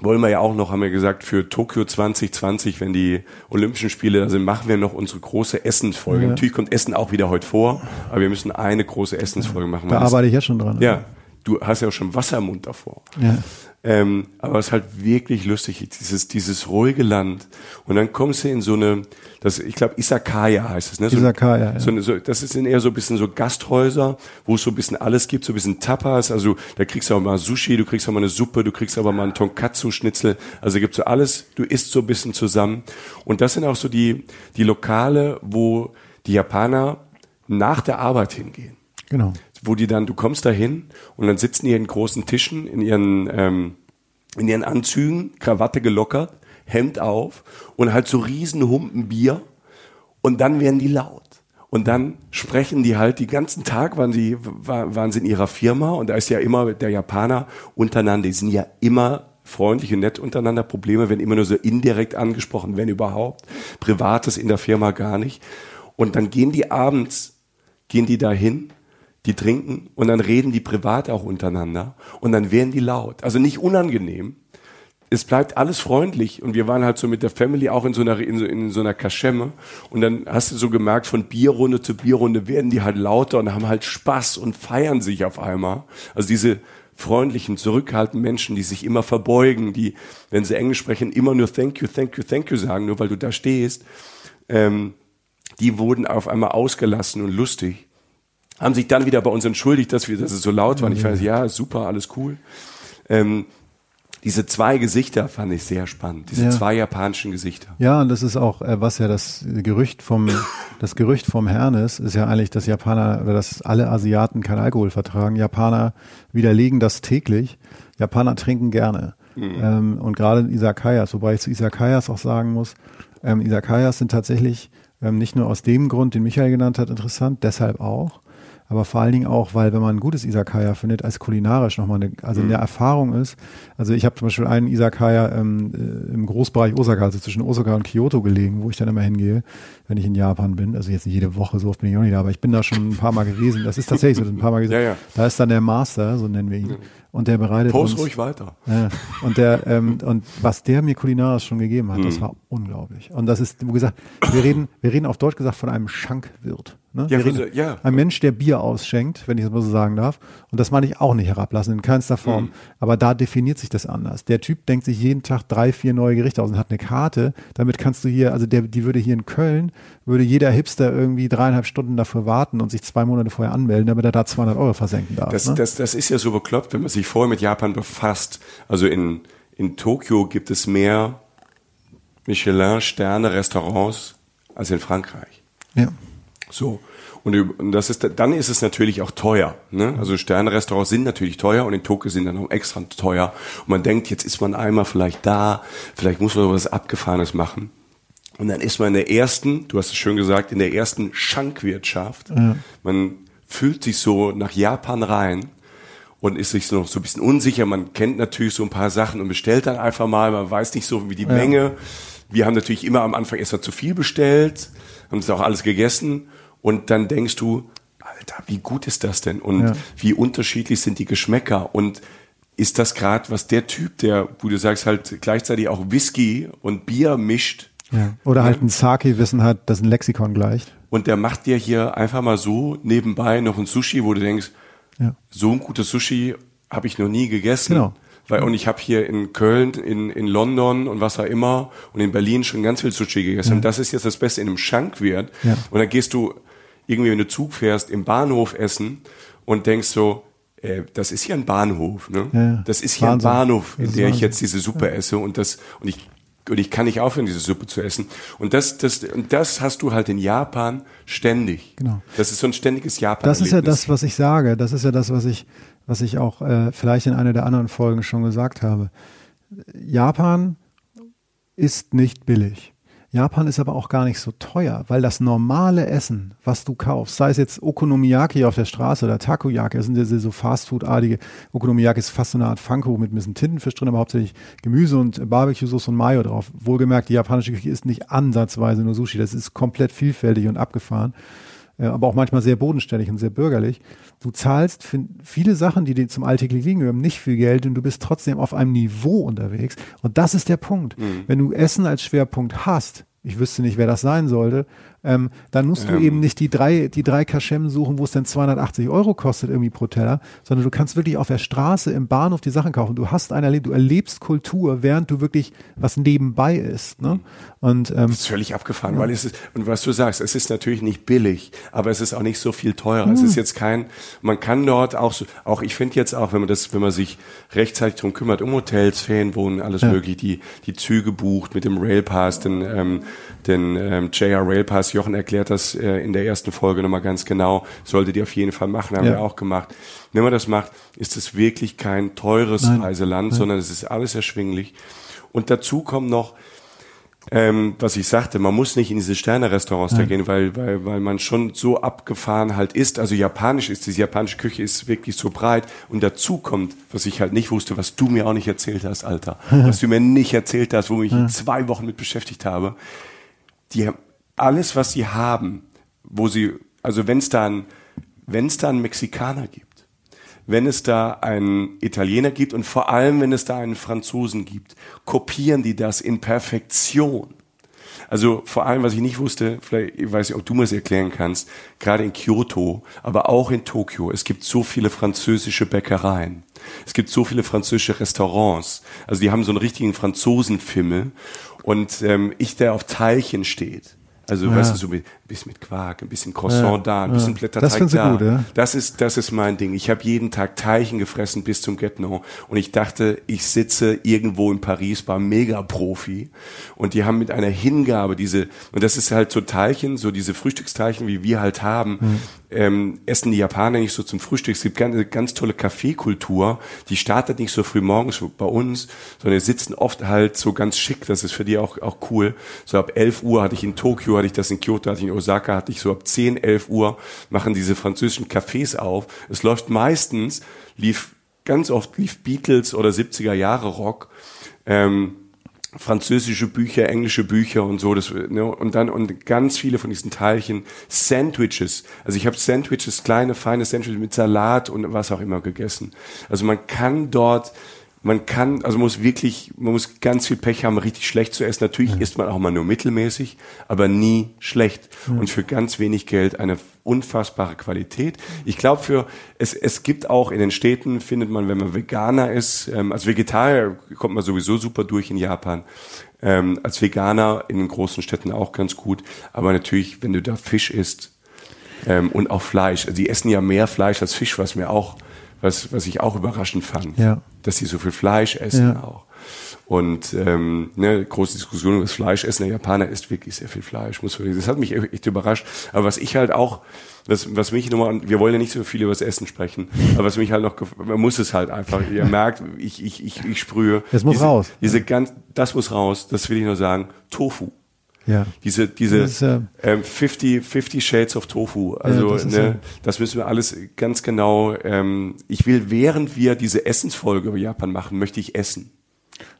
Wollen wir ja auch noch, haben wir gesagt, für Tokio 2020, wenn die Olympischen Spiele da sind, machen wir noch unsere große Essensfolge. Ja. Natürlich kommt Essen auch wieder heute vor, aber wir müssen eine große Essensfolge machen. Da arbeite ich jetzt schon dran. Ja, du hast ja auch schon Wasser im Mund davor. Ja. Ähm, aber es ist halt wirklich lustig, dieses, dieses ruhige Land. Und dann kommst du in so eine, das, ich glaube, Isakaya heißt es, ne? So, Isakaya, ja. So, so, das sind eher so ein bisschen so Gasthäuser, wo es so ein bisschen alles gibt, so ein bisschen Tapas. Also da kriegst du auch mal Sushi, du kriegst auch mal eine Suppe, du kriegst aber mal einen Tonkatsu-Schnitzel. Also gibt so alles, du isst so ein bisschen zusammen. Und das sind auch so die, die Lokale, wo die Japaner nach der Arbeit hingehen. Genau wo die dann, du kommst da hin und dann sitzen die in großen Tischen in ihren, ähm, in ihren Anzügen, Krawatte gelockert, Hemd auf und halt so riesen Humpen Bier und dann werden die laut. Und dann sprechen die halt, die ganzen Tag waren sie, waren sie in ihrer Firma und da ist ja immer der Japaner untereinander, die sind ja immer freundlich und nett untereinander. Probleme werden immer nur so indirekt angesprochen, wenn überhaupt. Privates in der Firma gar nicht. Und dann gehen die abends, gehen die dahin die trinken und dann reden die privat auch untereinander und dann werden die laut. Also nicht unangenehm. Es bleibt alles freundlich und wir waren halt so mit der Family auch in so einer, in so, in so einer Kaschemme und dann hast du so gemerkt, von Bierrunde zu Bierrunde werden die halt lauter und haben halt Spaß und feiern sich auf einmal. Also diese freundlichen, zurückhaltenden Menschen, die sich immer verbeugen, die, wenn sie Englisch sprechen, immer nur Thank you, thank you, thank you sagen, nur weil du da stehst, ähm, die wurden auf einmal ausgelassen und lustig haben sich dann wieder bei uns entschuldigt, dass wir, dass es so laut war. Und ich weiß, ja, super, alles cool. Ähm, diese zwei Gesichter fand ich sehr spannend. Diese ja. zwei japanischen Gesichter. Ja, und das ist auch, äh, was ja das Gerücht vom, das Gerücht vom Herrn ist, ist ja eigentlich, dass Japaner oder dass alle Asiaten kein Alkohol vertragen. Japaner widerlegen das täglich. Japaner trinken gerne. Mhm. Ähm, und gerade in Isakayas, wobei ich zu Isakayas auch sagen muss, ähm, Isakayas sind tatsächlich ähm, nicht nur aus dem Grund, den Michael genannt hat, interessant, deshalb auch, aber vor allen Dingen auch, weil wenn man ein gutes Isakaya findet, als kulinarisch nochmal eine, also eine mhm. Erfahrung ist. Also ich habe zum Beispiel einen Isakaya ähm, äh, im Großbereich Osaka, also zwischen Osaka und Kyoto gelegen, wo ich dann immer hingehe, wenn ich in Japan bin. Also jetzt nicht jede Woche, so oft bin ich auch nicht da, aber ich bin da schon ein paar Mal gewesen. Das ist tatsächlich so, ein paar Mal gewesen. Ja, ja. Da ist dann der Master, so nennen wir ihn. Und der bereitet Post uns. ruhig weiter. Ja, und der ähm, und was der mir kulinarisch schon gegeben hat, mhm. das war unglaublich. Und das ist, wie gesagt, wir reden, wir reden auf Deutsch gesagt von einem Schankwirt. Ne? Ja, reden, ja. Ein Mensch, der Bier ausschenkt, wenn ich das mal so sagen darf. Und das meine ich auch nicht herablassen, in keinster Form. Mhm. Aber da definiert sich das anders. Der Typ denkt sich jeden Tag drei, vier neue Gerichte aus und hat eine Karte. Damit kannst du hier, also der, die würde hier in Köln, würde jeder Hipster irgendwie dreieinhalb Stunden dafür warten und sich zwei Monate vorher anmelden, damit er da 200 Euro versenken darf. Das, ne? das, das ist ja so bekloppt, wenn man sich vorher mit Japan befasst. Also in, in Tokio gibt es mehr Michelin-Sterne-Restaurants als in Frankreich. Ja. So. Und das ist, dann ist es natürlich auch teuer. Ne? Also Sternrestaurants sind natürlich teuer und in Tokio sind dann auch extra teuer. Und man denkt, jetzt ist man einmal vielleicht da, vielleicht muss man was Abgefahrenes machen. Und dann ist man in der ersten, du hast es schön gesagt, in der ersten Schankwirtschaft. Ja. Man fühlt sich so nach Japan rein und ist sich noch so ein bisschen unsicher. Man kennt natürlich so ein paar Sachen und bestellt dann einfach mal. Man weiß nicht so wie die ja. Menge. Wir haben natürlich immer am Anfang erstmal zu viel bestellt, haben das auch alles gegessen und dann denkst du, Alter, wie gut ist das denn? Und ja. wie unterschiedlich sind die Geschmäcker? Und ist das gerade, was der Typ, der, wo du sagst, halt gleichzeitig auch Whisky und Bier mischt? Ja. Oder halt ein Sake-Wissen hat, das ein Lexikon gleicht. Und der macht dir hier einfach mal so nebenbei noch ein Sushi, wo du denkst, ja. so ein gutes Sushi habe ich noch nie gegessen. Genau. Weil, und ich habe hier in Köln, in, in London und was auch immer und in Berlin schon ganz viel Sushi gegessen. Ja. Und das ist jetzt das Beste in einem Schankwirt. Ja. Und dann gehst du irgendwie, wenn du Zug fährst, im Bahnhof essen und denkst so, äh, das ist hier ein Bahnhof, ne? Ja, das ist hier Wahnsinn. ein Bahnhof, in der ich jetzt diese Suppe esse und das und ich und ich kann nicht aufhören, diese Suppe zu essen. Und das, das, und das hast du halt in Japan ständig. Genau. Das ist so ein ständiges Japan. Das ist ja das, was ich sage. Das ist ja das, was ich, was ich auch äh, vielleicht in einer der anderen Folgen schon gesagt habe. Japan ist nicht billig. Japan ist aber auch gar nicht so teuer, weil das normale Essen, was du kaufst, sei es jetzt Okonomiyaki auf der Straße oder Takoyaki, das sind diese so Fastfood-artige, Okonomiyaki ist fast so eine Art Pfannkuchen mit ein bisschen Tintenfisch drin, aber hauptsächlich Gemüse und Barbecue-Sauce und Mayo drauf. Wohlgemerkt, die japanische Küche ist nicht ansatzweise nur Sushi, das ist komplett vielfältig und abgefahren. Äh, aber auch manchmal sehr bodenständig und sehr bürgerlich. Du zahlst für viele Sachen, die dir zum alltäglichen gehören, nicht viel Geld und du bist trotzdem auf einem Niveau unterwegs. Und das ist der Punkt. Mhm. Wenn du Essen als Schwerpunkt hast, ich wüsste nicht, wer das sein sollte, ähm, dann musst du ähm. eben nicht die drei, die drei Kaschem suchen, wo es dann 280 Euro kostet irgendwie pro Teller, sondern du kannst wirklich auf der Straße, im Bahnhof die Sachen kaufen. Du hast ein Erleben, du erlebst Kultur, während du wirklich was nebenbei ist. Ne? Und, ähm, das ist völlig abgefahren, ja. weil es ist, und was du sagst, es ist natürlich nicht billig, aber es ist auch nicht so viel teurer. Mhm. Es ist jetzt kein, man kann dort auch so, auch ich finde jetzt auch, wenn man das, wenn man sich rechtzeitig drum kümmert, um Hotels, Ferienwohnen, alles ja. möglich, die, die Züge bucht mit dem Railpass, den, ähm, den ähm, JR Railpass, Jochen erklärt das äh, in der ersten Folge nochmal ganz genau. Solltet ihr auf jeden Fall machen, haben ja. wir auch gemacht. Wenn man das macht, ist es wirklich kein teures Nein. Reiseland, Nein. sondern es ist alles erschwinglich. Und dazu kommt noch, ähm, was ich sagte, man muss nicht in diese Sterne-Restaurants da gehen, weil, weil, weil man schon so abgefahren halt ist. Also japanisch ist, diese japanische Küche ist wirklich so breit. Und dazu kommt, was ich halt nicht wusste, was du mir auch nicht erzählt hast, Alter. was du mir nicht erzählt hast, wo ich mich zwei Wochen mit beschäftigt habe. Die alles, was sie haben, wo sie, also wenn es da ein, wenn es da einen Mexikaner gibt, wenn es da einen Italiener gibt und vor allem, wenn es da einen Franzosen gibt, kopieren die das in Perfektion. Also vor allem, was ich nicht wusste, vielleicht ich weiß ich, ob du mir das erklären kannst, gerade in Kyoto, aber auch in Tokio, es gibt so viele französische Bäckereien. Es gibt so viele französische Restaurants. Also die haben so einen richtigen Franzosenfimmel. Und ähm, ich, der auf Teilchen steht, also, ja. weißt du, so ein bisschen mit Quark, ein bisschen Croissant ja. da, ein bisschen Blätterteig das da. Gut, ja? Das ist, das ist mein Ding. Ich habe jeden Tag Teilchen gefressen bis zum get -No. und ich dachte, ich sitze irgendwo in Paris beim Megaprofi und die haben mit einer Hingabe diese, und das ist halt so Teilchen, so diese Frühstücksteilchen, wie wir halt haben, mhm ähm, essen die Japaner nicht so zum Frühstück. Es gibt eine ganz tolle Kaffeekultur. Die startet nicht so früh morgens bei uns, sondern die sitzen oft halt so ganz schick. Das ist für die auch, auch cool. So ab 11 Uhr hatte ich in Tokio, hatte ich das in Kyoto, hatte ich in Osaka, hatte ich so ab 10, 11 Uhr machen diese französischen Cafés auf. Es läuft meistens, lief ganz oft lief Beatles oder 70er Jahre Rock. Ähm, französische Bücher, englische Bücher und so. Das, ne, und dann und ganz viele von diesen Teilchen Sandwiches. Also ich habe Sandwiches, kleine feine Sandwiches mit Salat und was auch immer gegessen. Also man kann dort man kann, also muss wirklich, man muss ganz viel Pech haben, richtig schlecht zu essen. Natürlich ja. isst man auch mal nur mittelmäßig, aber nie schlecht. Ja. Und für ganz wenig Geld eine unfassbare Qualität. Ich glaube, für es, es gibt auch in den Städten, findet man, wenn man Veganer ist, ähm, als Vegetarier kommt man sowieso super durch in Japan. Ähm, als Veganer in den großen Städten auch ganz gut. Aber natürlich, wenn du da Fisch isst ähm, und auch Fleisch, also die essen ja mehr Fleisch als Fisch, was mir auch was, was ich auch überraschend fand, ja. Dass sie so viel Fleisch essen ja. auch. Und ähm, ne, große Diskussion über das Fleischessen. Der Japaner isst wirklich sehr viel Fleisch. Muss man, das hat mich echt überrascht. Aber was ich halt auch, was, was mich nochmal, wir wollen ja nicht so viel über das Essen sprechen, aber was mich halt noch, man muss es halt einfach. Ihr merkt, ich, ich, ich, ich sprühe. Es muss diese, raus. Diese ganz, das muss raus. Das will ich nur sagen. Tofu. Ja. Diese, diese das ist, äh, ähm, 50, 50 Shades of Tofu. Also, ja, das, ne, ja. das müssen wir alles ganz genau. Ähm, ich will, während wir diese Essensfolge über Japan machen, möchte ich essen.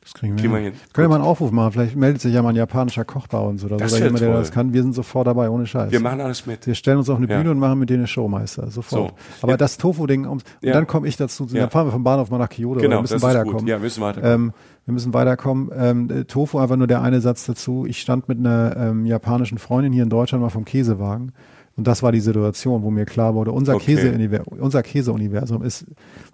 Das kriegen wir, kriegen wir hin. Können wir mal einen Aufruf machen? Vielleicht meldet sich ja mal ein japanischer Koch bei uns oder so. Oder jemand, der das kann. Wir sind sofort dabei, ohne Scheiß. Wir machen alles mit. Wir stellen uns auf eine Bühne ja. und machen mit denen eine Showmeister. Sofort. So. Aber ja. das Tofu-Ding, und ja. dann komme ich dazu. Dann fahren wir vom Bahnhof mal nach Kyoto. Genau, wir müssen weiterkommen. Ja, müssen weiterkommen. Ähm, wir müssen weiterkommen. Ähm, Tofu einfach nur der eine Satz dazu. Ich stand mit einer ähm, japanischen Freundin hier in Deutschland mal vom Käsewagen. Und das war die Situation, wo mir klar wurde, unser okay. Käse, unser Käseuniversum ist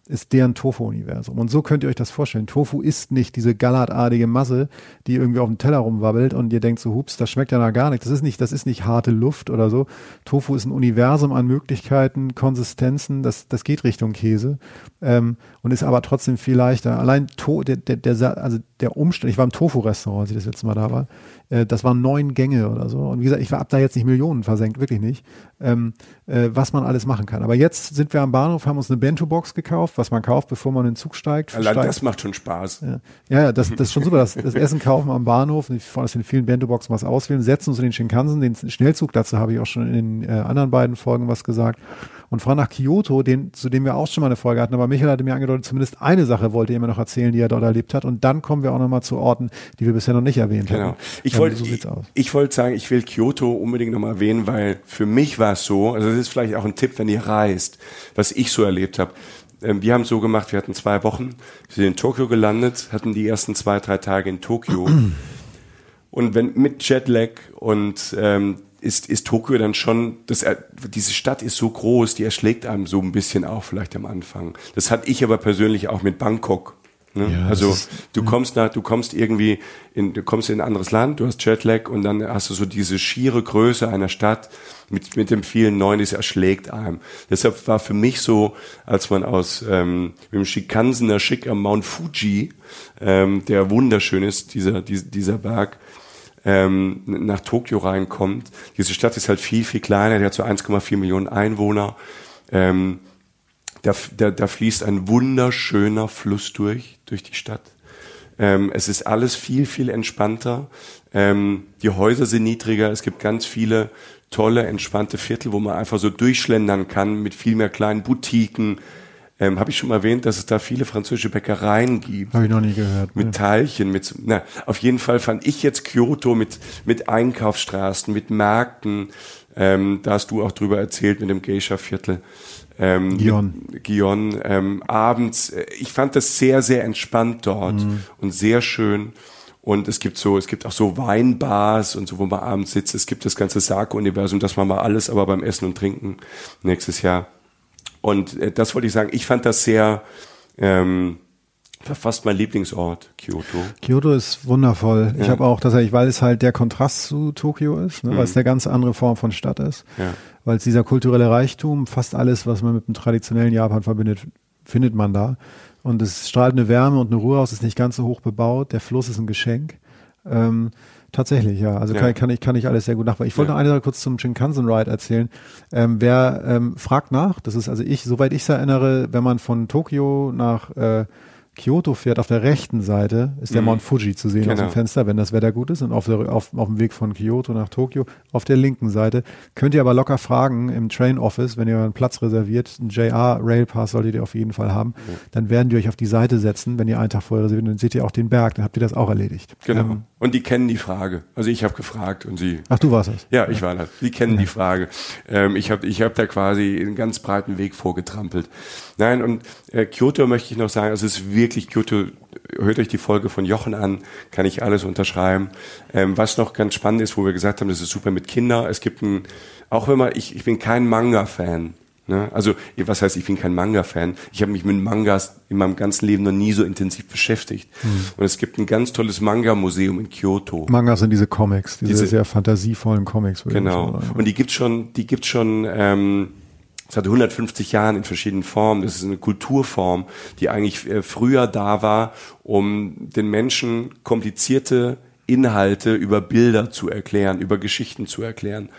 ist deren Tofu-Universum. Und so könnt ihr euch das vorstellen. Tofu ist nicht diese gallertartige Masse, die irgendwie auf dem Teller rumwabbelt und ihr denkt so, hups, das schmeckt ja nach gar nichts. Das ist nicht, das ist nicht harte Luft oder so. Tofu ist ein Universum an Möglichkeiten, Konsistenzen, das, das geht Richtung Käse ähm, und ist aber trotzdem viel leichter. Allein to, der, der, der, also der Umstand, ich war im Tofu-Restaurant, als ich das letzte Mal da war, äh, das waren neun Gänge oder so. Und wie gesagt, ich habe da jetzt nicht Millionen versenkt, wirklich nicht, ähm, äh, was man alles machen kann. Aber jetzt sind wir am Bahnhof, haben uns eine Bento-Box gekauft, was man kauft, bevor man in den Zug steigt. Allein steigt. das macht schon Spaß. Ja, ja, das, das ist schon super. Das, das Essen kaufen am Bahnhof, aus den vielen Bento-Boxen was auswählen, setzen uns in den Shinkansen, den Schnellzug, dazu habe ich auch schon in den äh, anderen beiden Folgen was gesagt und fahren nach Kyoto, den, zu dem wir auch schon mal eine Folge hatten. Aber Michael hatte mir angedeutet, zumindest eine Sache wollte er mir noch erzählen, die er dort erlebt hat. Und dann kommen wir auch nochmal zu Orten, die wir bisher noch nicht erwähnt genau. haben. Ich wollte so ich, ich wollte sagen, ich will Kyoto unbedingt nochmal erwähnen, weil für mich war es so, also das ist vielleicht auch ein Tipp, wenn ihr reist, was ich so erlebt habe ähm, wir haben so gemacht, wir hatten zwei Wochen, wir sind in Tokio gelandet, hatten die ersten zwei, drei Tage in Tokio. Und wenn mit Jetlag und ähm, ist, ist Tokio dann schon, das, diese Stadt ist so groß, die erschlägt einem so ein bisschen auch vielleicht am Anfang. Das hatte ich aber persönlich auch mit Bangkok. Ne? Ja, also ist, du kommst nach, du kommst irgendwie in, du kommst in ein anderes Land, du hast Jetlag und dann hast du so diese schiere Größe einer Stadt mit, mit dem vielen Neuen, das erschlägt einem. Deshalb war für mich so, als man aus ähm, mit dem Shikansener Schick am Mount Fuji, ähm, der wunderschön ist, dieser, dieser, dieser Berg, ähm, nach Tokio reinkommt. Diese Stadt ist halt viel, viel kleiner, die hat so 1,4 Millionen Einwohner. Ähm, da, da, da fließt ein wunderschöner Fluss durch, durch die Stadt. Ähm, es ist alles viel, viel entspannter. Ähm, die Häuser sind niedriger. Es gibt ganz viele tolle, entspannte Viertel, wo man einfach so durchschlendern kann mit viel mehr kleinen Boutiquen, ähm, Habe ich schon mal erwähnt, dass es da viele französische Bäckereien gibt. Habe ich noch nie gehört. Mit ne. Teilchen, mit na, auf jeden Fall fand ich jetzt Kyoto mit mit Einkaufsstraßen, mit Märkten. Ähm, da hast du auch drüber erzählt mit dem Geisha-Viertel. Ähm, Gion. Gion. Ähm, abends. Äh, ich fand das sehr sehr entspannt dort mhm. und sehr schön. Und es gibt so, es gibt auch so Weinbars und so, wo man abends sitzt. Es gibt das ganze Sake-Universum, das machen wir alles, aber beim Essen und Trinken nächstes Jahr. Und äh, das wollte ich sagen. Ich fand das sehr, ähm, fast mein Lieblingsort, Kyoto. Kyoto ist wundervoll. Ja. Ich habe auch tatsächlich, weil es halt der Kontrast zu Tokio ist, ne, mhm. weil es eine ganz andere Form von Stadt ist, ja. weil es dieser kulturelle Reichtum, fast alles, was man mit dem traditionellen Japan verbindet, findet man da. Und es strahlt eine Wärme und eine Ruhe aus, ist nicht ganz so hoch bebaut. Der Fluss ist ein Geschenk. Ähm, Tatsächlich, ja. Also ja. Kann, kann, ich, kann ich alles sehr gut nachvollziehen. Ich wollte ja. noch eine Sache kurz zum Shinkansen Ride erzählen. Ähm, wer ähm, fragt nach, das ist also ich, soweit ich es erinnere, wenn man von Tokio nach äh, Kyoto fährt, auf der rechten Seite ist der mhm. Mount Fuji zu sehen genau. aus dem Fenster, wenn das Wetter gut ist und auf, der, auf, auf dem Weg von Kyoto nach Tokio auf der linken Seite. Könnt ihr aber locker fragen im Train Office, wenn ihr einen Platz reserviert, einen JR Rail Pass solltet ihr auf jeden Fall haben, ja. dann werden die euch auf die Seite setzen, wenn ihr einen Tag vorher reserviert, dann seht ihr auch den Berg, dann habt ihr das auch erledigt. Genau. Ähm, und die kennen die Frage. Also ich habe gefragt und sie. Ach, du warst es. Ja, ich war das. Die kennen ja. die Frage. Ähm, ich habe ich hab da quasi einen ganz breiten Weg vorgetrampelt. Nein, und äh, Kyoto möchte ich noch sagen, also es ist wirklich Kyoto, hört euch die Folge von Jochen an, kann ich alles unterschreiben. Ähm, was noch ganz spannend ist, wo wir gesagt haben, das ist super mit Kindern. Es gibt ein, auch wenn man, ich, ich bin kein Manga-Fan. Ne? Also, was heißt, ich bin kein Manga-Fan. Ich habe mich mit Mangas in meinem ganzen Leben noch nie so intensiv beschäftigt. Mhm. Und es gibt ein ganz tolles Manga-Museum in Kyoto. Mangas sind diese Comics, diese, diese sehr fantasievollen Comics. Genau. Und die gibt's schon, die gibt's schon ähm, seit 150 Jahren in verschiedenen Formen. Das ist eine Kulturform, die eigentlich äh, früher da war, um den Menschen komplizierte Inhalte über Bilder zu erklären, über Geschichten zu erklären.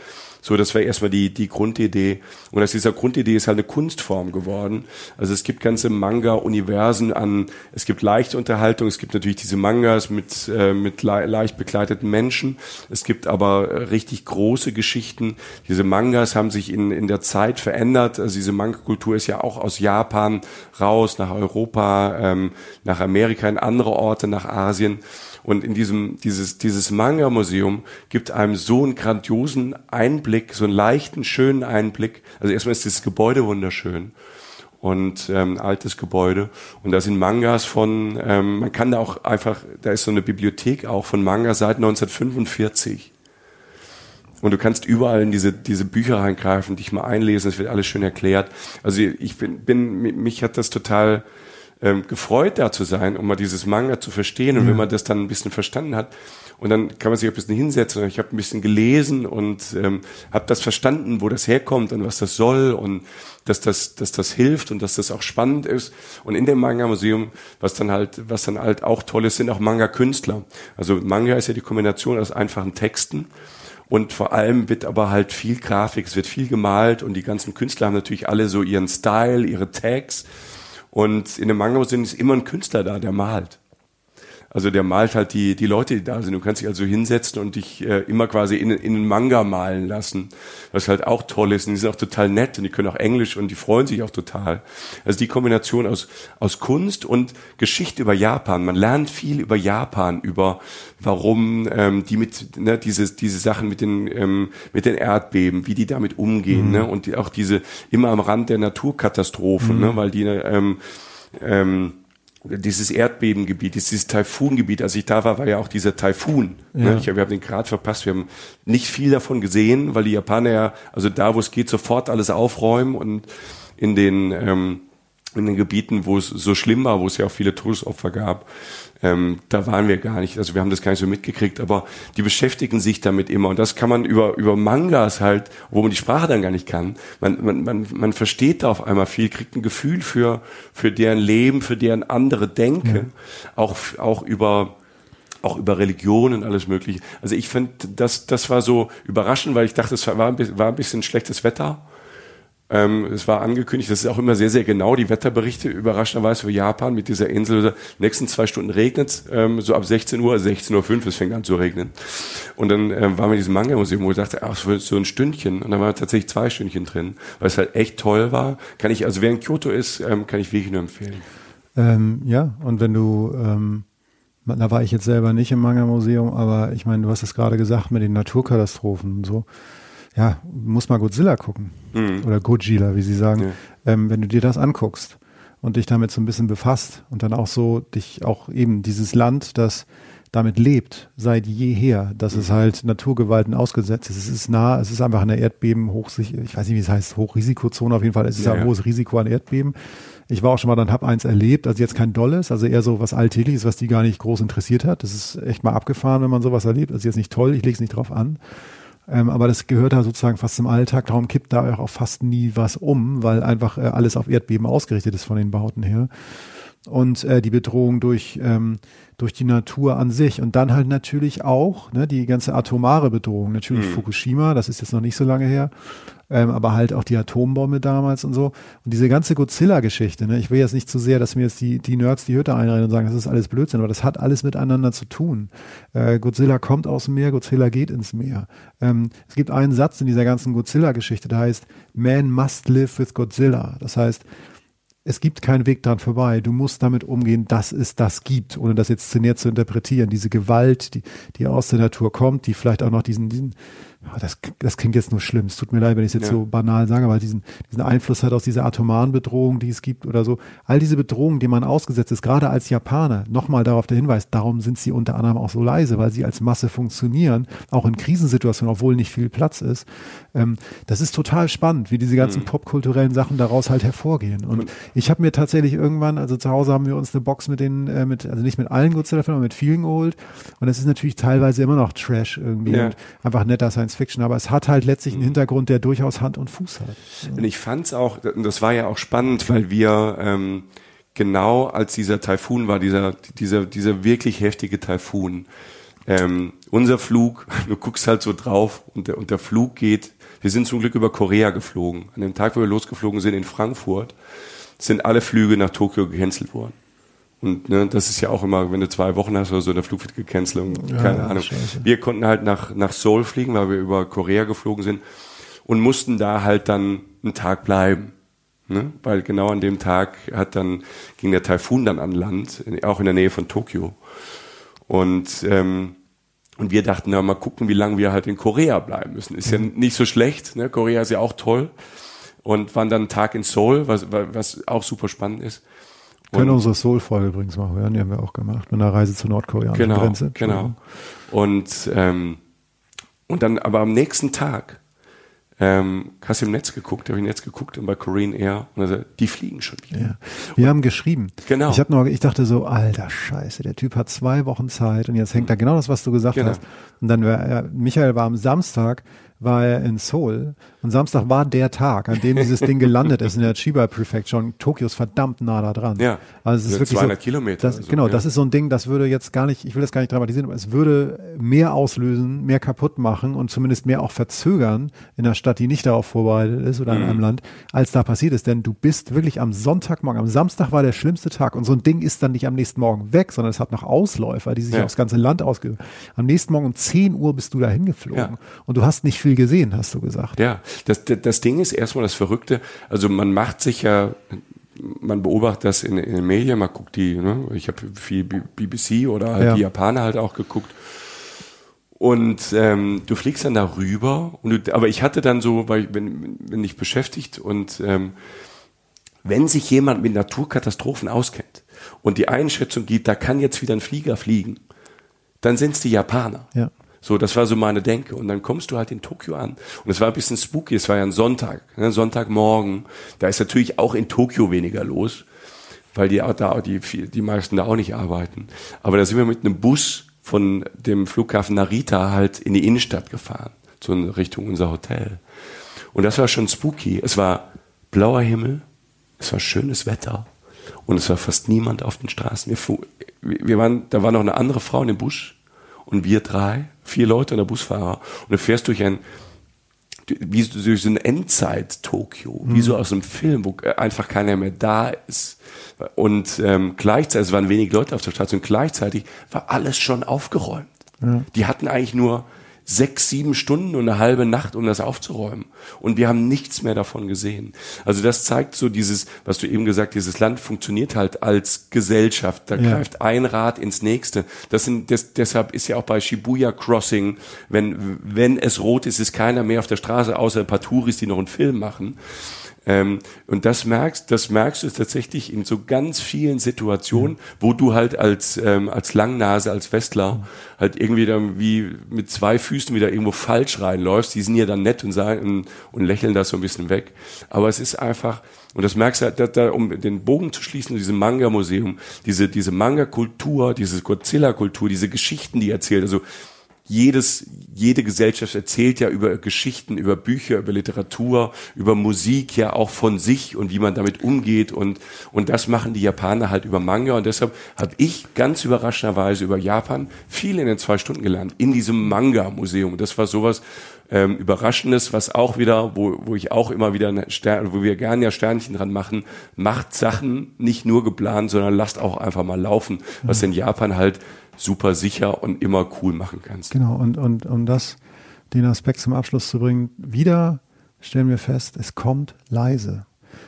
So, das wäre erstmal die, die Grundidee. Und aus dieser Grundidee ist halt eine Kunstform geworden. Also es gibt ganze Manga-Universen an, es gibt leichte Unterhaltung, es gibt natürlich diese Mangas mit, äh, mit le leicht bekleideten Menschen. Es gibt aber richtig große Geschichten. Diese Mangas haben sich in, in der Zeit verändert. Also diese Manga-Kultur ist ja auch aus Japan raus, nach Europa, ähm, nach Amerika, in andere Orte, nach Asien. Und in diesem, dieses, dieses Manga-Museum gibt einem so einen grandiosen Einblick, so einen leichten, schönen Einblick. Also erstmal ist dieses Gebäude wunderschön und ähm, altes Gebäude. Und da sind Mangas von, ähm, man kann da auch einfach, da ist so eine Bibliothek auch von Manga seit 1945. Und du kannst überall in diese, diese Bücher reingreifen, dich mal einlesen, es wird alles schön erklärt. Also ich bin, bin mich hat das total ähm, gefreut, da zu sein, um mal dieses Manga zu verstehen. Und ja. wenn man das dann ein bisschen verstanden hat, und dann kann man sich ein bisschen hinsetzen. Ich habe ein bisschen gelesen und ähm, habe das verstanden, wo das herkommt und was das soll und dass das, dass das hilft und dass das auch spannend ist. Und in dem Manga-Museum, was dann halt, was dann halt auch toll ist, sind auch Manga-Künstler. Also Manga ist ja die Kombination aus einfachen Texten und vor allem wird aber halt viel Grafik, es wird viel gemalt und die ganzen Künstler haben natürlich alle so ihren Style, ihre Tags und in dem Manga-Museum ist immer ein Künstler da, der malt. Also der malt halt die, die Leute, die da sind. Du kannst dich also hinsetzen und dich äh, immer quasi in, in einen Manga malen lassen, was halt auch toll ist. Und die sind auch total nett und die können auch Englisch und die freuen sich auch total. Also die Kombination aus, aus Kunst und Geschichte über Japan. Man lernt viel über Japan, über warum ähm, die mit ne, diese, diese Sachen mit den, ähm, mit den Erdbeben, wie die damit umgehen mhm. ne? und die, auch diese immer am Rand der Naturkatastrophen, mhm. ne? weil die ähm, ähm, dieses Erdbebengebiet, dieses Taifungebiet, als ich da war, war ja auch dieser Taifun. Ne? Ja. Ne? Ich, wir haben den Grad verpasst, wir haben nicht viel davon gesehen, weil die Japaner ja, also da, wo es geht, sofort alles aufräumen und in den, ähm, in den Gebieten, wo es so schlimm war, wo es ja auch viele Todesopfer gab, ähm, da waren wir gar nicht, also wir haben das gar nicht so mitgekriegt, aber die beschäftigen sich damit immer und das kann man über, über Mangas halt, wo man die Sprache dann gar nicht kann. Man, man, man, man versteht da auf einmal viel, kriegt ein Gefühl für, für deren Leben, für deren andere Denke, ja. auch, auch über, auch über Religion und alles Mögliche. Also ich finde, das, das war so überraschend, weil ich dachte, es war, war ein bisschen schlechtes Wetter ähm, es war angekündigt, das ist auch immer sehr, sehr genau, die Wetterberichte überraschenderweise für Japan mit dieser Insel. Nächsten zwei Stunden regnet ähm, so ab 16 Uhr, 16.05 Uhr, es fängt an zu regnen. Und dann ähm, waren wir in diesem Manga-Museum, wo ich dachte, ach, so ein Stündchen. Und dann waren tatsächlich zwei Stündchen drin, weil es halt echt toll war. Kann ich, also wer in Kyoto ist, ähm, kann ich wirklich nur empfehlen. Ähm, ja, und wenn du, ähm, da war ich jetzt selber nicht im Manga-Museum, aber ich meine, du hast es gerade gesagt mit den Naturkatastrophen und so ja, muss mal Godzilla gucken. Mhm. Oder Godzilla, wie sie sagen. Ja. Ähm, wenn du dir das anguckst und dich damit so ein bisschen befasst und dann auch so dich auch eben dieses Land, das damit lebt, seit jeher, dass mhm. es halt Naturgewalten ausgesetzt ist. Es ist nah, es ist einfach eine Erdbeben, hochsich, ich weiß nicht, wie es heißt, Hochrisikozone auf jeden Fall. Es ist ja, ein hohes Risiko an Erdbeben. Ich war auch schon mal dann, hab eins erlebt, also jetzt kein dolles, also eher so was Alltägliches, was die gar nicht groß interessiert hat. Das ist echt mal abgefahren, wenn man sowas erlebt. Also jetzt nicht toll, ich lege es nicht drauf an. Ähm, aber das gehört da sozusagen fast zum Alltag. Darum kippt da auch fast nie was um, weil einfach äh, alles auf Erdbeben ausgerichtet ist von den Bauten her. Und äh, die Bedrohung durch, ähm, durch die Natur an sich. Und dann halt natürlich auch ne, die ganze atomare Bedrohung. Natürlich mhm. Fukushima, das ist jetzt noch nicht so lange her ähm, aber halt auch die Atombombe damals und so. Und diese ganze Godzilla-Geschichte, ne? ich will jetzt nicht zu sehr, dass mir jetzt die, die Nerds die Hütte einrennen und sagen, das ist alles Blödsinn, aber das hat alles miteinander zu tun. Äh, Godzilla kommt aus dem Meer, Godzilla geht ins Meer. Ähm, es gibt einen Satz in dieser ganzen Godzilla-Geschichte, der heißt, Man must live with Godzilla. Das heißt, es gibt keinen Weg dran vorbei. Du musst damit umgehen, dass es das gibt, ohne das jetzt näher zu interpretieren. Diese Gewalt, die, die aus der Natur kommt, die vielleicht auch noch diesen, diesen das, das klingt jetzt nur schlimm. Es tut mir leid, wenn ich es jetzt ja. so banal sage, aber diesen, diesen Einfluss hat aus dieser atomaren Bedrohung, die es gibt oder so. All diese Bedrohungen, die man ausgesetzt ist, gerade als Japaner, nochmal darauf der Hinweis, darum sind sie unter anderem auch so leise, weil sie als Masse funktionieren, auch in Krisensituationen, obwohl nicht viel Platz ist. Ähm, das ist total spannend, wie diese ganzen mhm. popkulturellen Sachen daraus halt hervorgehen. Und ich habe mir tatsächlich irgendwann, also zu Hause haben wir uns eine Box mit den, äh, mit, also nicht mit allen Godzilla-Filmen, aber mit vielen geholt. Und das ist natürlich teilweise immer noch Trash irgendwie ja. und einfach netter Science Fiction, aber es hat halt letztlich einen mhm. Hintergrund, der durchaus Hand und Fuß hat. Und ich fand's auch, das war ja auch spannend, weil wir ähm, genau als dieser Taifun war, dieser, dieser, dieser wirklich heftige Taifun, ähm, unser Flug, du guckst halt so drauf und der, und der Flug geht Wir sind zum Glück über Korea geflogen. An dem Tag, wo wir losgeflogen sind in Frankfurt, sind alle Flüge nach Tokio gecancelt worden. Und ne, das ist ja auch immer, wenn du zwei Wochen hast oder so, der Flug wird gecancelt und keine ja, Ahnung. Scheiße. Wir konnten halt nach, nach Seoul fliegen, weil wir über Korea geflogen sind und mussten da halt dann einen Tag bleiben. Ne? Weil genau an dem Tag hat dann, ging der Taifun dann an Land, auch in der Nähe von Tokio. Und, ähm, und wir dachten, na, mal gucken, wie lange wir halt in Korea bleiben müssen. Ist ja mhm. nicht so schlecht, ne? Korea ist ja auch toll. Und waren dann einen Tag in Seoul, was, was auch super spannend ist. Können unsere Soul-Folge übrigens mal hören, die haben wir auch gemacht, mit einer Reise zur nordkoreanischen genau, Grenze. Genau. Und, ähm, und dann aber am nächsten Tag ähm, hast du im Netz geguckt, habe ich im Netz geguckt und bei Korean Air und also, die fliegen schon wieder. Ja. Wir und, haben geschrieben. Genau. Ich habe noch, ich dachte so, alter Scheiße, der Typ hat zwei Wochen Zeit und jetzt hängt da genau das, was du gesagt genau. hast. Und dann war, ja, Michael war am Samstag war er in Seoul und Samstag war der Tag, an dem dieses Ding gelandet ist in der Chiba Prefecture und Tokio ist verdammt nah da dran. Ja. Also es ist wirklich 200 so, Kilometer. Das, so, genau, ja. das ist so ein Ding, das würde jetzt gar nicht, ich will das gar nicht dramatisieren, aber es würde mehr auslösen, mehr kaputt machen und zumindest mehr auch verzögern in einer Stadt, die nicht darauf vorbereitet ist oder in mhm. einem Land, als da passiert ist. Denn du bist wirklich am Sonntagmorgen, am Samstag war der schlimmste Tag und so ein Ding ist dann nicht am nächsten Morgen weg, sondern es hat noch Ausläufer, die sich ja. aufs ganze Land ausgeben. Am nächsten Morgen um 10 Uhr bist du da hingeflogen ja. und du hast nicht viel gesehen, hast du gesagt. Ja, das, das, Ding ist erstmal das Verrückte. Also man macht sich ja, man beobachtet das in, in den Medien, man guckt die, ne? ich habe viel BBC oder halt ja. die Japaner halt auch geguckt. Und ähm, du fliegst dann darüber. Und du, aber ich hatte dann so, weil ich bin, bin ich beschäftigt und ähm, wenn sich jemand mit Naturkatastrophen auskennt und die Einschätzung gibt, da kann jetzt wieder ein Flieger fliegen, dann sind es die Japaner. Ja. So, das war so meine Denke. Und dann kommst du halt in Tokio an. Und es war ein bisschen spooky. Es war ja ein Sonntag, ne? Sonntagmorgen. Da ist natürlich auch in Tokio weniger los, weil die da die die meisten da auch nicht arbeiten. Aber da sind wir mit einem Bus von dem Flughafen Narita halt in die Innenstadt gefahren, so in Richtung unser Hotel. Und das war schon spooky. Es war blauer Himmel, es war schönes Wetter und es war fast niemand auf den Straßen. Wir, wir waren, da war noch eine andere Frau in dem Bus und wir drei, vier Leute und der Busfahrer. Und du fährst durch ein, wie durch so ein Endzeit-Tokio, wie so aus einem Film, wo einfach keiner mehr da ist. Und ähm, gleichzeitig, es waren wenig Leute auf der Straße und gleichzeitig war alles schon aufgeräumt. Ja. Die hatten eigentlich nur sechs, sieben Stunden und eine halbe Nacht, um das aufzuräumen. Und wir haben nichts mehr davon gesehen. Also das zeigt so dieses, was du eben gesagt, dieses Land funktioniert halt als Gesellschaft. Da ja. greift ein Rad ins nächste. Das sind, das, deshalb ist ja auch bei Shibuya Crossing, wenn, wenn es rot ist, ist keiner mehr auf der Straße, außer ein paar Touris, die noch einen Film machen. Ähm, und das merkst, das merkst du tatsächlich in so ganz vielen Situationen, wo du halt als, ähm, als Langnase, als Westler halt irgendwie dann wie mit zwei Füßen wieder irgendwo falsch reinläufst. Die sind ja dann nett und sagen und, und lächeln das so ein bisschen weg. Aber es ist einfach, und das merkst du halt, da, da, um den Bogen zu schließen, diesem Manga-Museum, diese, diese Manga-Kultur, diese Godzilla-Kultur, diese Geschichten, die erzählt, also jedes, jede Gesellschaft erzählt ja über Geschichten, über Bücher, über Literatur, über Musik ja auch von sich und wie man damit umgeht. Und, und das machen die Japaner halt über Manga. Und deshalb habe ich ganz überraschenderweise über Japan viel in den zwei Stunden gelernt, in diesem Manga-Museum. Das war sowas, ähm, Überraschendes, was auch wieder, wo, wo ich auch immer wieder eine Stern, wo wir gerne ja Sternchen dran machen, macht Sachen nicht nur geplant, sondern lasst auch einfach mal laufen, was in Japan halt super sicher und immer cool machen kannst. Genau, und, und um das, den Aspekt zum Abschluss zu bringen, wieder stellen wir fest, es kommt leise.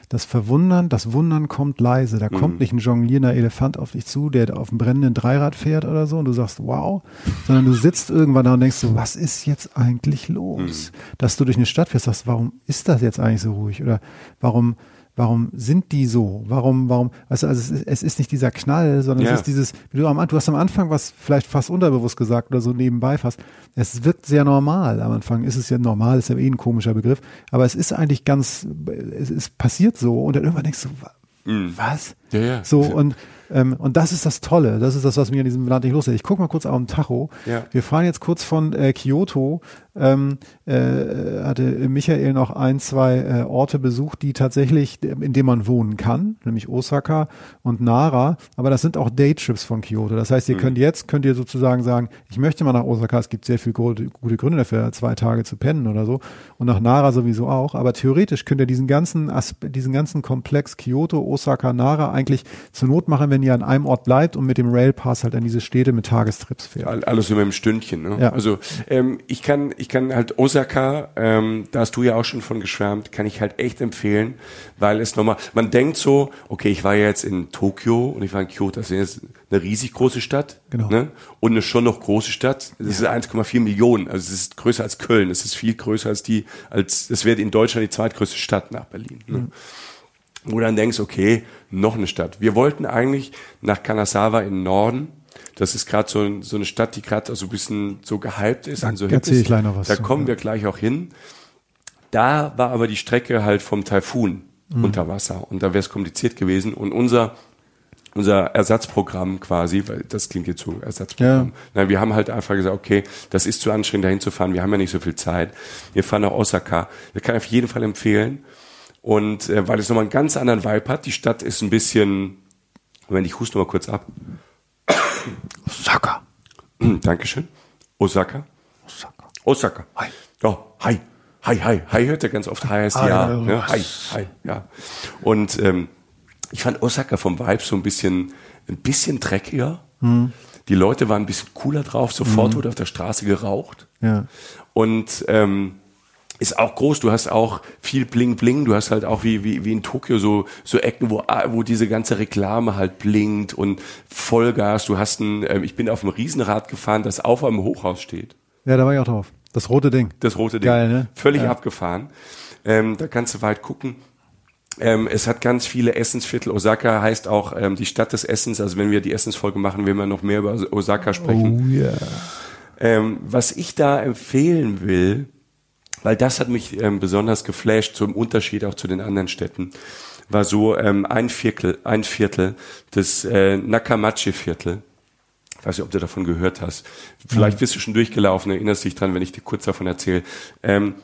Das Verwundern, das Wundern kommt leise. Da mhm. kommt nicht ein jonglierender Elefant auf dich zu, der auf dem brennenden Dreirad fährt oder so und du sagst, wow, sondern du sitzt irgendwann da und denkst so, was ist jetzt eigentlich los? Mhm. Dass du durch eine Stadt fährst, sagst, warum ist das jetzt eigentlich so ruhig? Oder warum, Warum sind die so? Warum, warum, also, also es, ist, es ist nicht dieser Knall, sondern ja. es ist dieses, wie du am du hast am Anfang was vielleicht fast unterbewusst gesagt oder so nebenbei fast. Es wirkt sehr normal. Am Anfang ist es ja normal, ist ja eh ein komischer Begriff, aber es ist eigentlich ganz, es ist passiert so und dann irgendwann denkst du, mhm. was? Ja, ja. So und ähm, und das ist das Tolle. Das ist das, was mir in diesem Land nicht los ist. Ich gucke mal kurz auf den Tacho. Ja. Wir fahren jetzt kurz von äh, Kyoto ähm, äh, hatte Michael noch ein, zwei äh, Orte besucht, die tatsächlich, in denen man wohnen kann, nämlich Osaka und Nara. Aber das sind auch Daytrips von Kyoto. Das heißt, ihr mhm. könnt jetzt, könnt ihr sozusagen sagen, ich möchte mal nach Osaka. Es gibt sehr viele gute, gute Gründe dafür, zwei Tage zu pennen oder so. Und nach Nara sowieso auch. Aber theoretisch könnt ihr diesen ganzen, Aspe diesen ganzen Komplex Kyoto, Osaka, Nara eigentlich zur Not machen, wenn ihr an einem Ort bleibt und mit dem Railpass halt an diese Städte mit Tagestrips fährt. Alles immer im Stündchen. Ne? Ja. Also ähm, ich kann ich kann halt Osaka, ähm, da hast du ja auch schon von geschwärmt, kann ich halt echt empfehlen, weil es nochmal, man denkt so, okay, ich war ja jetzt in Tokio und ich war in Kyoto, das ist jetzt eine riesig große Stadt genau. ne? und eine schon noch große Stadt. Das ja. ist 1,4 Millionen, also es ist größer als Köln, es ist viel größer als die, als das wäre in Deutschland die zweitgrößte Stadt nach Berlin. Ne? Mhm. Wo du dann denkst, okay, noch eine Stadt. Wir wollten eigentlich nach Kanazawa im Norden, das ist gerade so, so eine Stadt, die gerade so ein bisschen so gehypt ist. Da so erzähle ich gleich noch was. Da kommen ja. wir gleich auch hin. Da war aber die Strecke halt vom Taifun mhm. unter Wasser und da wäre es kompliziert gewesen. Und unser unser Ersatzprogramm quasi, weil das klingt jetzt so Ersatzprogramm. Ja. Nein, wir haben halt einfach gesagt, okay, das ist zu anstrengend dahin zu fahren. Wir haben ja nicht so viel Zeit. Wir fahren nach Osaka. Das kann ich auf jeden Fall empfehlen. Und äh, weil es nochmal einen ganz anderen Vibe hat. Die Stadt ist ein bisschen, wenn ich huste mal kurz ab. Osaka. Dankeschön. Osaka. Osaka. Osaka. Hi. Ja, hi. Hi, hi. Hi hört er ganz oft. Hi heißt ja. Ne? Hi, hi, ja. Und ähm, ich fand Osaka vom Vibe so ein bisschen, ein bisschen dreckiger. Hm. Die Leute waren ein bisschen cooler drauf. Sofort hm. wurde auf der Straße geraucht. Ja. Und ähm, ist auch groß. Du hast auch viel Bling Bling. Du hast halt auch wie, wie, wie in Tokio so, so Ecken, wo, wo diese ganze Reklame halt blinkt und Vollgas. Du hast ein, äh, ich bin auf einem Riesenrad gefahren, das auf einem Hochhaus steht. Ja, da war ich auch drauf. Das rote Ding. Das rote Ding. Geil, ne? Völlig ja. abgefahren. Ähm, da kannst du weit gucken. Ähm, es hat ganz viele Essensviertel. Osaka heißt auch ähm, die Stadt des Essens. Also wenn wir die Essensfolge machen, will man noch mehr über Osaka sprechen. Oh yeah. Ähm, was ich da empfehlen will, weil das hat mich ähm, besonders geflasht, zum Unterschied auch zu den anderen Städten, war so ähm, ein Viertel, ein Viertel des äh, Nakamachi-Viertel. Ich weiß nicht, ob du davon gehört hast. Vielleicht bist du schon durchgelaufen, erinnerst dich dran, wenn ich dir kurz davon erzähle. Ähm,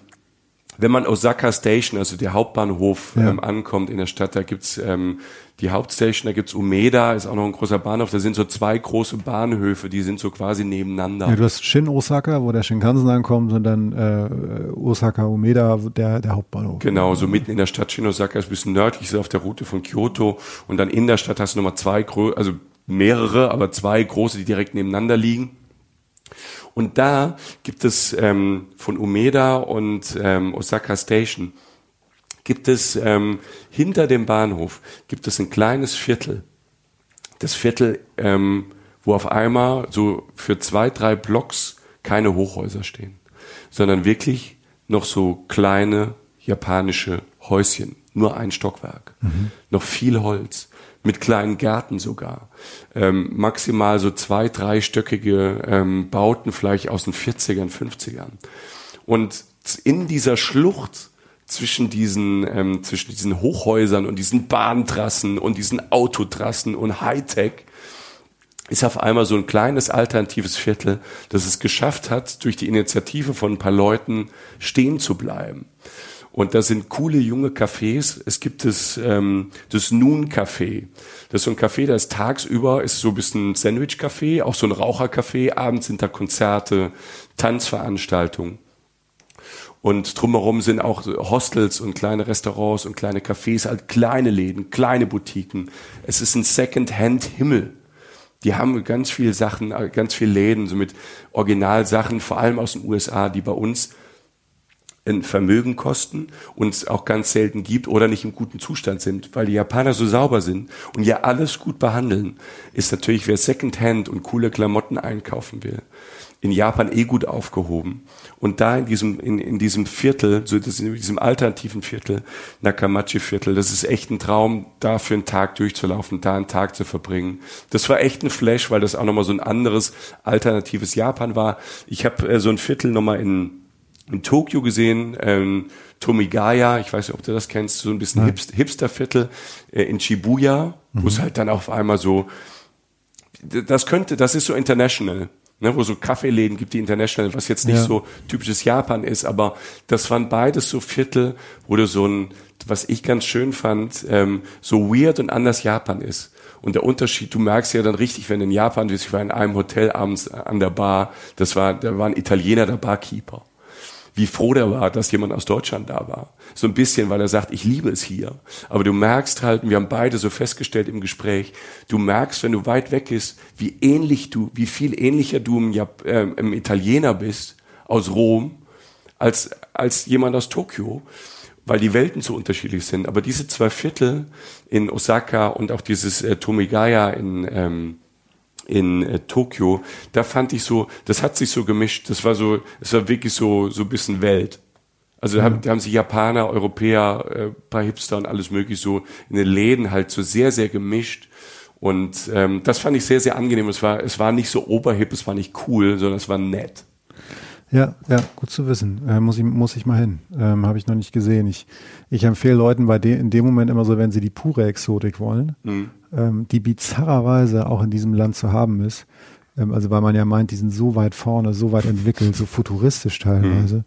wenn man Osaka Station, also der Hauptbahnhof, ja. ähm, ankommt in der Stadt, da gibt's ähm, die Hauptstation, da gibt's Umeda, ist auch noch ein großer Bahnhof, da sind so zwei große Bahnhöfe, die sind so quasi nebeneinander. Ja, du hast Shin Osaka, wo der Shinkansen ankommt und dann äh, Osaka Umeda, der, der Hauptbahnhof. Genau, so mitten in der Stadt Shin Osaka ist ein bisschen nördlich, ist auf der Route von Kyoto und dann in der Stadt hast du nochmal zwei, also mehrere, aber zwei große, die direkt nebeneinander liegen. Und da gibt es ähm, von Umeda und ähm, Osaka Station gibt es ähm, hinter dem Bahnhof gibt es ein kleines Viertel. Das Viertel, ähm, wo auf einmal so für zwei, drei Blocks keine Hochhäuser stehen, sondern wirklich noch so kleine japanische Häuschen, nur ein Stockwerk, mhm. noch viel Holz mit kleinen Gärten sogar. Ähm, maximal so zwei, dreistöckige ähm, Bauten vielleicht aus den 40ern, 50ern. Und in dieser Schlucht zwischen diesen, ähm, zwischen diesen Hochhäusern und diesen Bahntrassen und diesen Autotrassen und Hightech ist auf einmal so ein kleines alternatives Viertel, das es geschafft hat, durch die Initiative von ein paar Leuten stehen zu bleiben. Und da sind coole junge Cafés. Es gibt das, ähm, das Noon Café. Das ist so ein Café, das ist tagsüber ist so ein bisschen Sandwich-Café, auch so ein Rauchercafé. Abends sind da Konzerte, Tanzveranstaltungen. Und drumherum sind auch Hostels und kleine Restaurants und kleine Cafés, halt kleine Läden, kleine Boutiquen. Es ist ein Second-Hand-Himmel. Die haben ganz viele Sachen, ganz viele Läden, so mit Originalsachen, vor allem aus den USA, die bei uns ein Vermögen kosten und es auch ganz selten gibt oder nicht im guten Zustand sind, weil die Japaner so sauber sind und ja alles gut behandeln, ist natürlich, wer Secondhand und coole Klamotten einkaufen will, in Japan eh gut aufgehoben. Und da in diesem, in, in diesem Viertel, so das in diesem alternativen Viertel, Nakamachi-Viertel, das ist echt ein Traum, da für einen Tag durchzulaufen, da einen Tag zu verbringen. Das war echt ein Flash, weil das auch nochmal so ein anderes alternatives Japan war. Ich habe äh, so ein Viertel nochmal in in Tokio gesehen, ähm, Tomigaya, ich weiß nicht, ob du das kennst, so ein bisschen Hipster, Hipsterviertel äh, in Shibuya, mhm. wo es halt dann auf einmal so, das könnte, das ist so international. Ne, wo so Kaffeeläden gibt, die international, was jetzt nicht ja. so typisches Japan ist, aber das waren beides so Viertel, wo du so ein, was ich ganz schön fand, ähm, so weird und anders Japan ist. Und der Unterschied, du merkst ja dann richtig, wenn du in Japan bist, ich war in einem Hotel abends an der Bar, das war, da war ein Italiener, der Barkeeper wie froh der war, dass jemand aus Deutschland da war. So ein bisschen, weil er sagt, ich liebe es hier. Aber du merkst halt, und wir haben beide so festgestellt im Gespräch, du merkst, wenn du weit weg bist, wie ähnlich du, wie viel ähnlicher du im, Jap äh, im Italiener bist aus Rom als, als jemand aus Tokio, weil die Welten so unterschiedlich sind. Aber diese zwei Viertel in Osaka und auch dieses äh, Tomigaya in, ähm, in äh, Tokio, da fand ich so, das hat sich so gemischt. Das war so, es war wirklich so so ein bisschen Welt. Also da haben, da haben sich Japaner, Europäer, äh, paar Hipster und alles mögliche so in den Läden halt so sehr sehr gemischt. Und ähm, das fand ich sehr sehr angenehm. Es war es war nicht so oberhip, es war nicht cool, sondern es war nett. Ja, ja, gut zu wissen. Äh, muss ich muss ich mal hin. Ähm, Habe ich noch nicht gesehen. Ich ich empfehle Leuten bei de, in dem Moment immer so, wenn sie die pure Exotik wollen, mhm ähm, die bizarrerweise auch in diesem Land zu haben ist. Ähm, also weil man ja meint, die sind so weit vorne, so weit entwickelt, so futuristisch teilweise.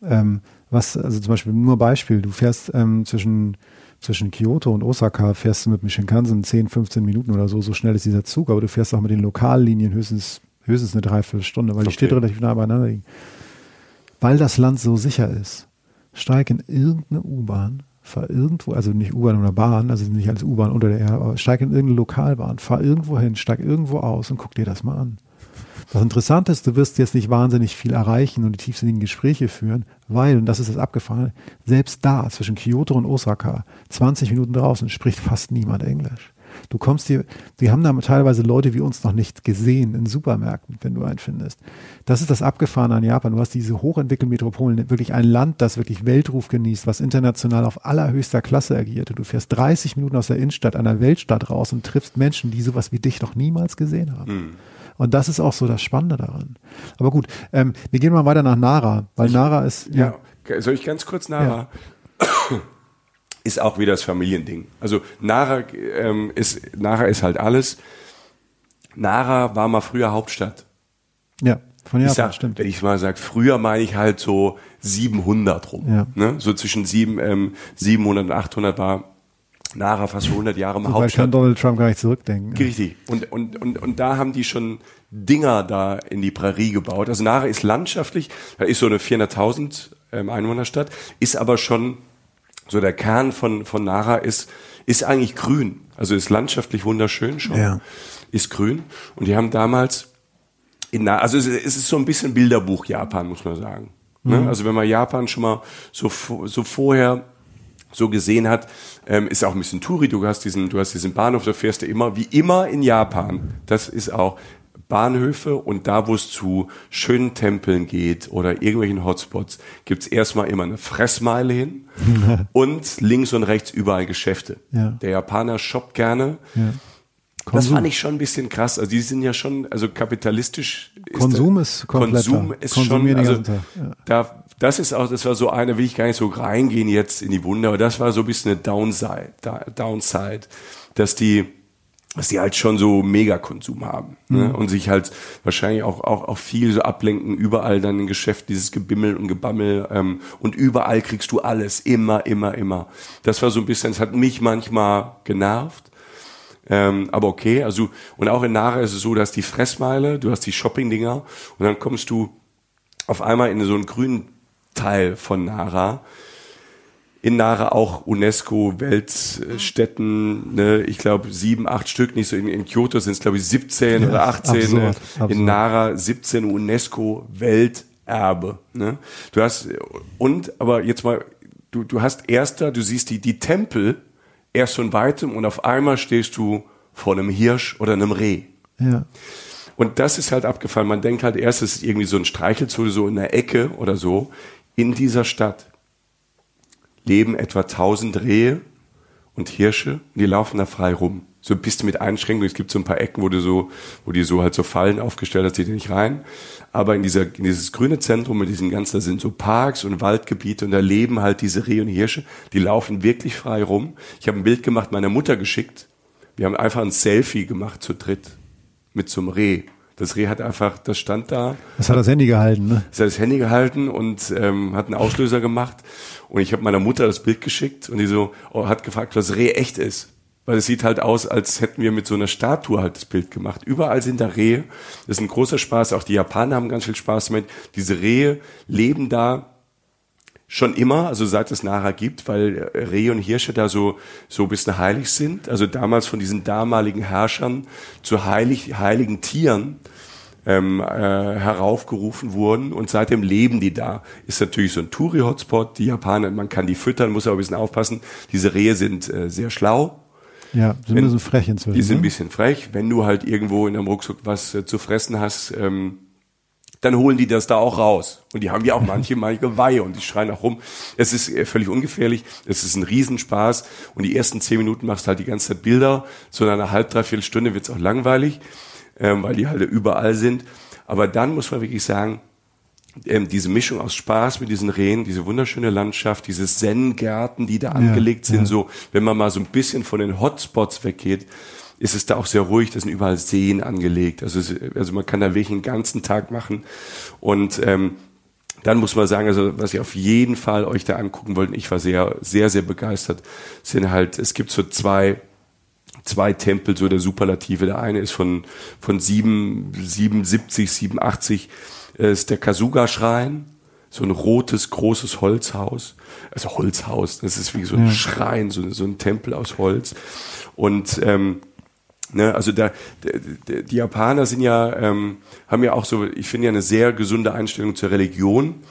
Mhm. Ähm, was, also zum Beispiel nur Beispiel, du fährst ähm, zwischen zwischen Kyoto und Osaka fährst du mit dem Shinkansen 10, 15 Minuten oder so, so schnell ist dieser Zug, aber du fährst auch mit den Lokallinien höchstens, höchstens eine Dreiviertelstunde, weil okay. die Städte relativ nah beieinander liegen. Weil das Land so sicher ist, steig in irgendeine U-Bahn fahr irgendwo, also nicht U-Bahn oder Bahn, also nicht als U-Bahn unter der Erde, aber steig in irgendeine Lokalbahn, fahr irgendwo hin, steig irgendwo aus und guck dir das mal an. Das Interessante ist, du wirst jetzt nicht wahnsinnig viel erreichen und die tiefsinnigen Gespräche führen, weil, und das ist das Abgefahrene, selbst da zwischen Kyoto und Osaka, 20 Minuten draußen, spricht fast niemand Englisch. Du kommst hier, die haben da teilweise Leute wie uns noch nicht gesehen in Supermärkten, wenn du einen findest. Das ist das Abgefahrene an Japan. Du hast diese hochentwickelten Metropolen, wirklich ein Land, das wirklich Weltruf genießt, was international auf allerhöchster Klasse agiert. Du fährst 30 Minuten aus der Innenstadt einer Weltstadt raus und triffst Menschen, die sowas wie dich noch niemals gesehen haben. Mhm. Und das ist auch so das Spannende daran. Aber gut, ähm, wir gehen mal weiter nach Nara, weil Nara ist. Ja, ja soll ich ganz kurz Nara? Ja ist auch wieder das Familiending. Also Nara, ähm, ist, Nara ist halt alles. Nara war mal früher Hauptstadt. Ja, von Japan, sag, stimmt. Wenn ich mal sage, früher meine ich halt so 700 rum. Ja. Ne? So zwischen sieben, ähm, 700 und 800 war Nara fast schon 100 Jahre mal so Hauptstadt. kann Donald Trump gar nicht zurückdenken. Richtig. Und, und, und, und da haben die schon Dinger da in die Prärie gebaut. Also Nara ist landschaftlich, da ist so eine 400.000 ähm, Einwohnerstadt, ist aber schon so der Kern von, von Nara ist, ist eigentlich grün. Also ist landschaftlich wunderschön schon. Ja. Ist grün. Und die haben damals in Nara, also es ist so ein bisschen Bilderbuch Japan, muss man sagen. Ne? Mhm. Also wenn man Japan schon mal so, so vorher so gesehen hat, ähm, ist auch ein bisschen Touri. Du hast diesen, du hast diesen Bahnhof, da fährst du immer, wie immer in Japan. Das ist auch Bahnhöfe und da, wo es zu schönen Tempeln geht oder irgendwelchen Hotspots, gibt's erstmal immer eine Fressmeile hin und links und rechts überall Geschäfte. Ja. Der Japaner shoppt gerne. Ja. Das fand ich schon ein bisschen krass. Also die sind ja schon, also kapitalistisch. Konsum ist, ist Konsum ist schon, also ja. da, das ist auch, das war so eine, will ich gar nicht so reingehen jetzt in die Wunde, aber das war so ein bisschen eine Downside, Downside, dass die dass die halt schon so Megakonsum haben ne? Mhm. und sich halt wahrscheinlich auch, auch, auch viel so ablenken, überall dann im Geschäft dieses Gebimmel und Gebammel ähm, und überall kriegst du alles, immer, immer, immer. Das war so ein bisschen, es hat mich manchmal genervt, ähm, aber okay, also und auch in Nara ist es so, dass die Fressmeile, du hast die Shopping-Dinger und dann kommst du auf einmal in so einen grünen Teil von Nara, in Nara auch UNESCO-Weltstätten, ne, ich glaube sieben, acht Stück, nicht so in, in Kyoto sind es glaube ich 17 ja, oder 18, absurd, ne, absurd. in Nara 17 UNESCO-Welterbe. Ne? Du hast, und, aber jetzt mal, du, du hast erster, du siehst die, die Tempel erst von weitem und auf einmal stehst du vor einem Hirsch oder einem Reh. Ja. Und das ist halt abgefallen. Man denkt halt erst, es ist irgendwie so ein Streichelzoo so in der Ecke oder so. In dieser Stadt leben etwa 1000 Rehe und Hirsche, die laufen da frei rum. so ein bisschen mit Einschränkungen. Es gibt so ein paar Ecken, wo du so, wo die so halt so Fallen aufgestellt hast, die nicht rein. Aber in dieser, in dieses grüne Zentrum mit diesen ganzen, da sind so Parks und Waldgebiete und da leben halt diese Rehe und Hirsche, die laufen wirklich frei rum. Ich habe ein Bild gemacht, meiner Mutter geschickt. Wir haben einfach ein Selfie gemacht zu dritt mit so einem Reh. Das Reh hat einfach, das stand da. Das hat das Handy gehalten, ne? Das hat das Handy gehalten und ähm, hat einen Auslöser gemacht. Und ich habe meiner Mutter das Bild geschickt und die so oh, hat gefragt, was Reh echt ist weil es sieht halt aus, als hätten wir mit so einer Statue halt das Bild gemacht. Überall sind da Rehe. Das ist ein großer Spaß. Auch die Japaner haben ganz viel Spaß damit. Diese Rehe leben da schon immer, also seit es Nara gibt, weil Rehe und Hirsche da so, so ein bisschen heilig sind. Also damals von diesen damaligen Herrschern zu heilig, heiligen Tieren ähm, äh, heraufgerufen wurden und seitdem leben die da. Ist natürlich so ein Touri-Hotspot. Die Japaner, man kann die füttern, muss aber ein bisschen aufpassen. Diese Rehe sind äh, sehr schlau ja, sind ein bisschen frech inzwischen. Die sind ein ne? bisschen frech. Wenn du halt irgendwo in einem Rucksack was äh, zu fressen hast, ähm, dann holen die das da auch raus. Und die haben ja auch manche, manche Weihe und die schreien auch rum. Es ist äh, völlig ungefährlich. Es ist ein Riesenspaß. Und die ersten zehn Minuten machst du halt die ganze Zeit Bilder. So in einer halb, dreiviertel Stunde wird's auch langweilig, ähm, weil die halt überall sind. Aber dann muss man wirklich sagen, ähm, diese Mischung aus Spaß mit diesen Rehen, diese wunderschöne Landschaft, diese Zen-Gärten, die da ja, angelegt sind, ja. so, wenn man mal so ein bisschen von den Hotspots weggeht, ist es da auch sehr ruhig, da sind überall Seen angelegt. Also, es, also man kann da wirklich einen ganzen Tag machen. Und ähm, dann muss man sagen, also was ihr auf jeden Fall euch da angucken wollt, ich war sehr, sehr, sehr begeistert, sind halt, es gibt so zwei zwei Tempel, so der Superlative. Der eine ist von, von 7, 77, 87 ist der Kasuga-Schrein, so ein rotes, großes Holzhaus. Also Holzhaus, das ist wie so ein ja. Schrein, so, so, ein Tempel aus Holz. Und ähm, ne, also da, die Japaner sind ja, ähm, haben ja auch so, ich finde ja eine sehr gesunde Einstellung zur Religion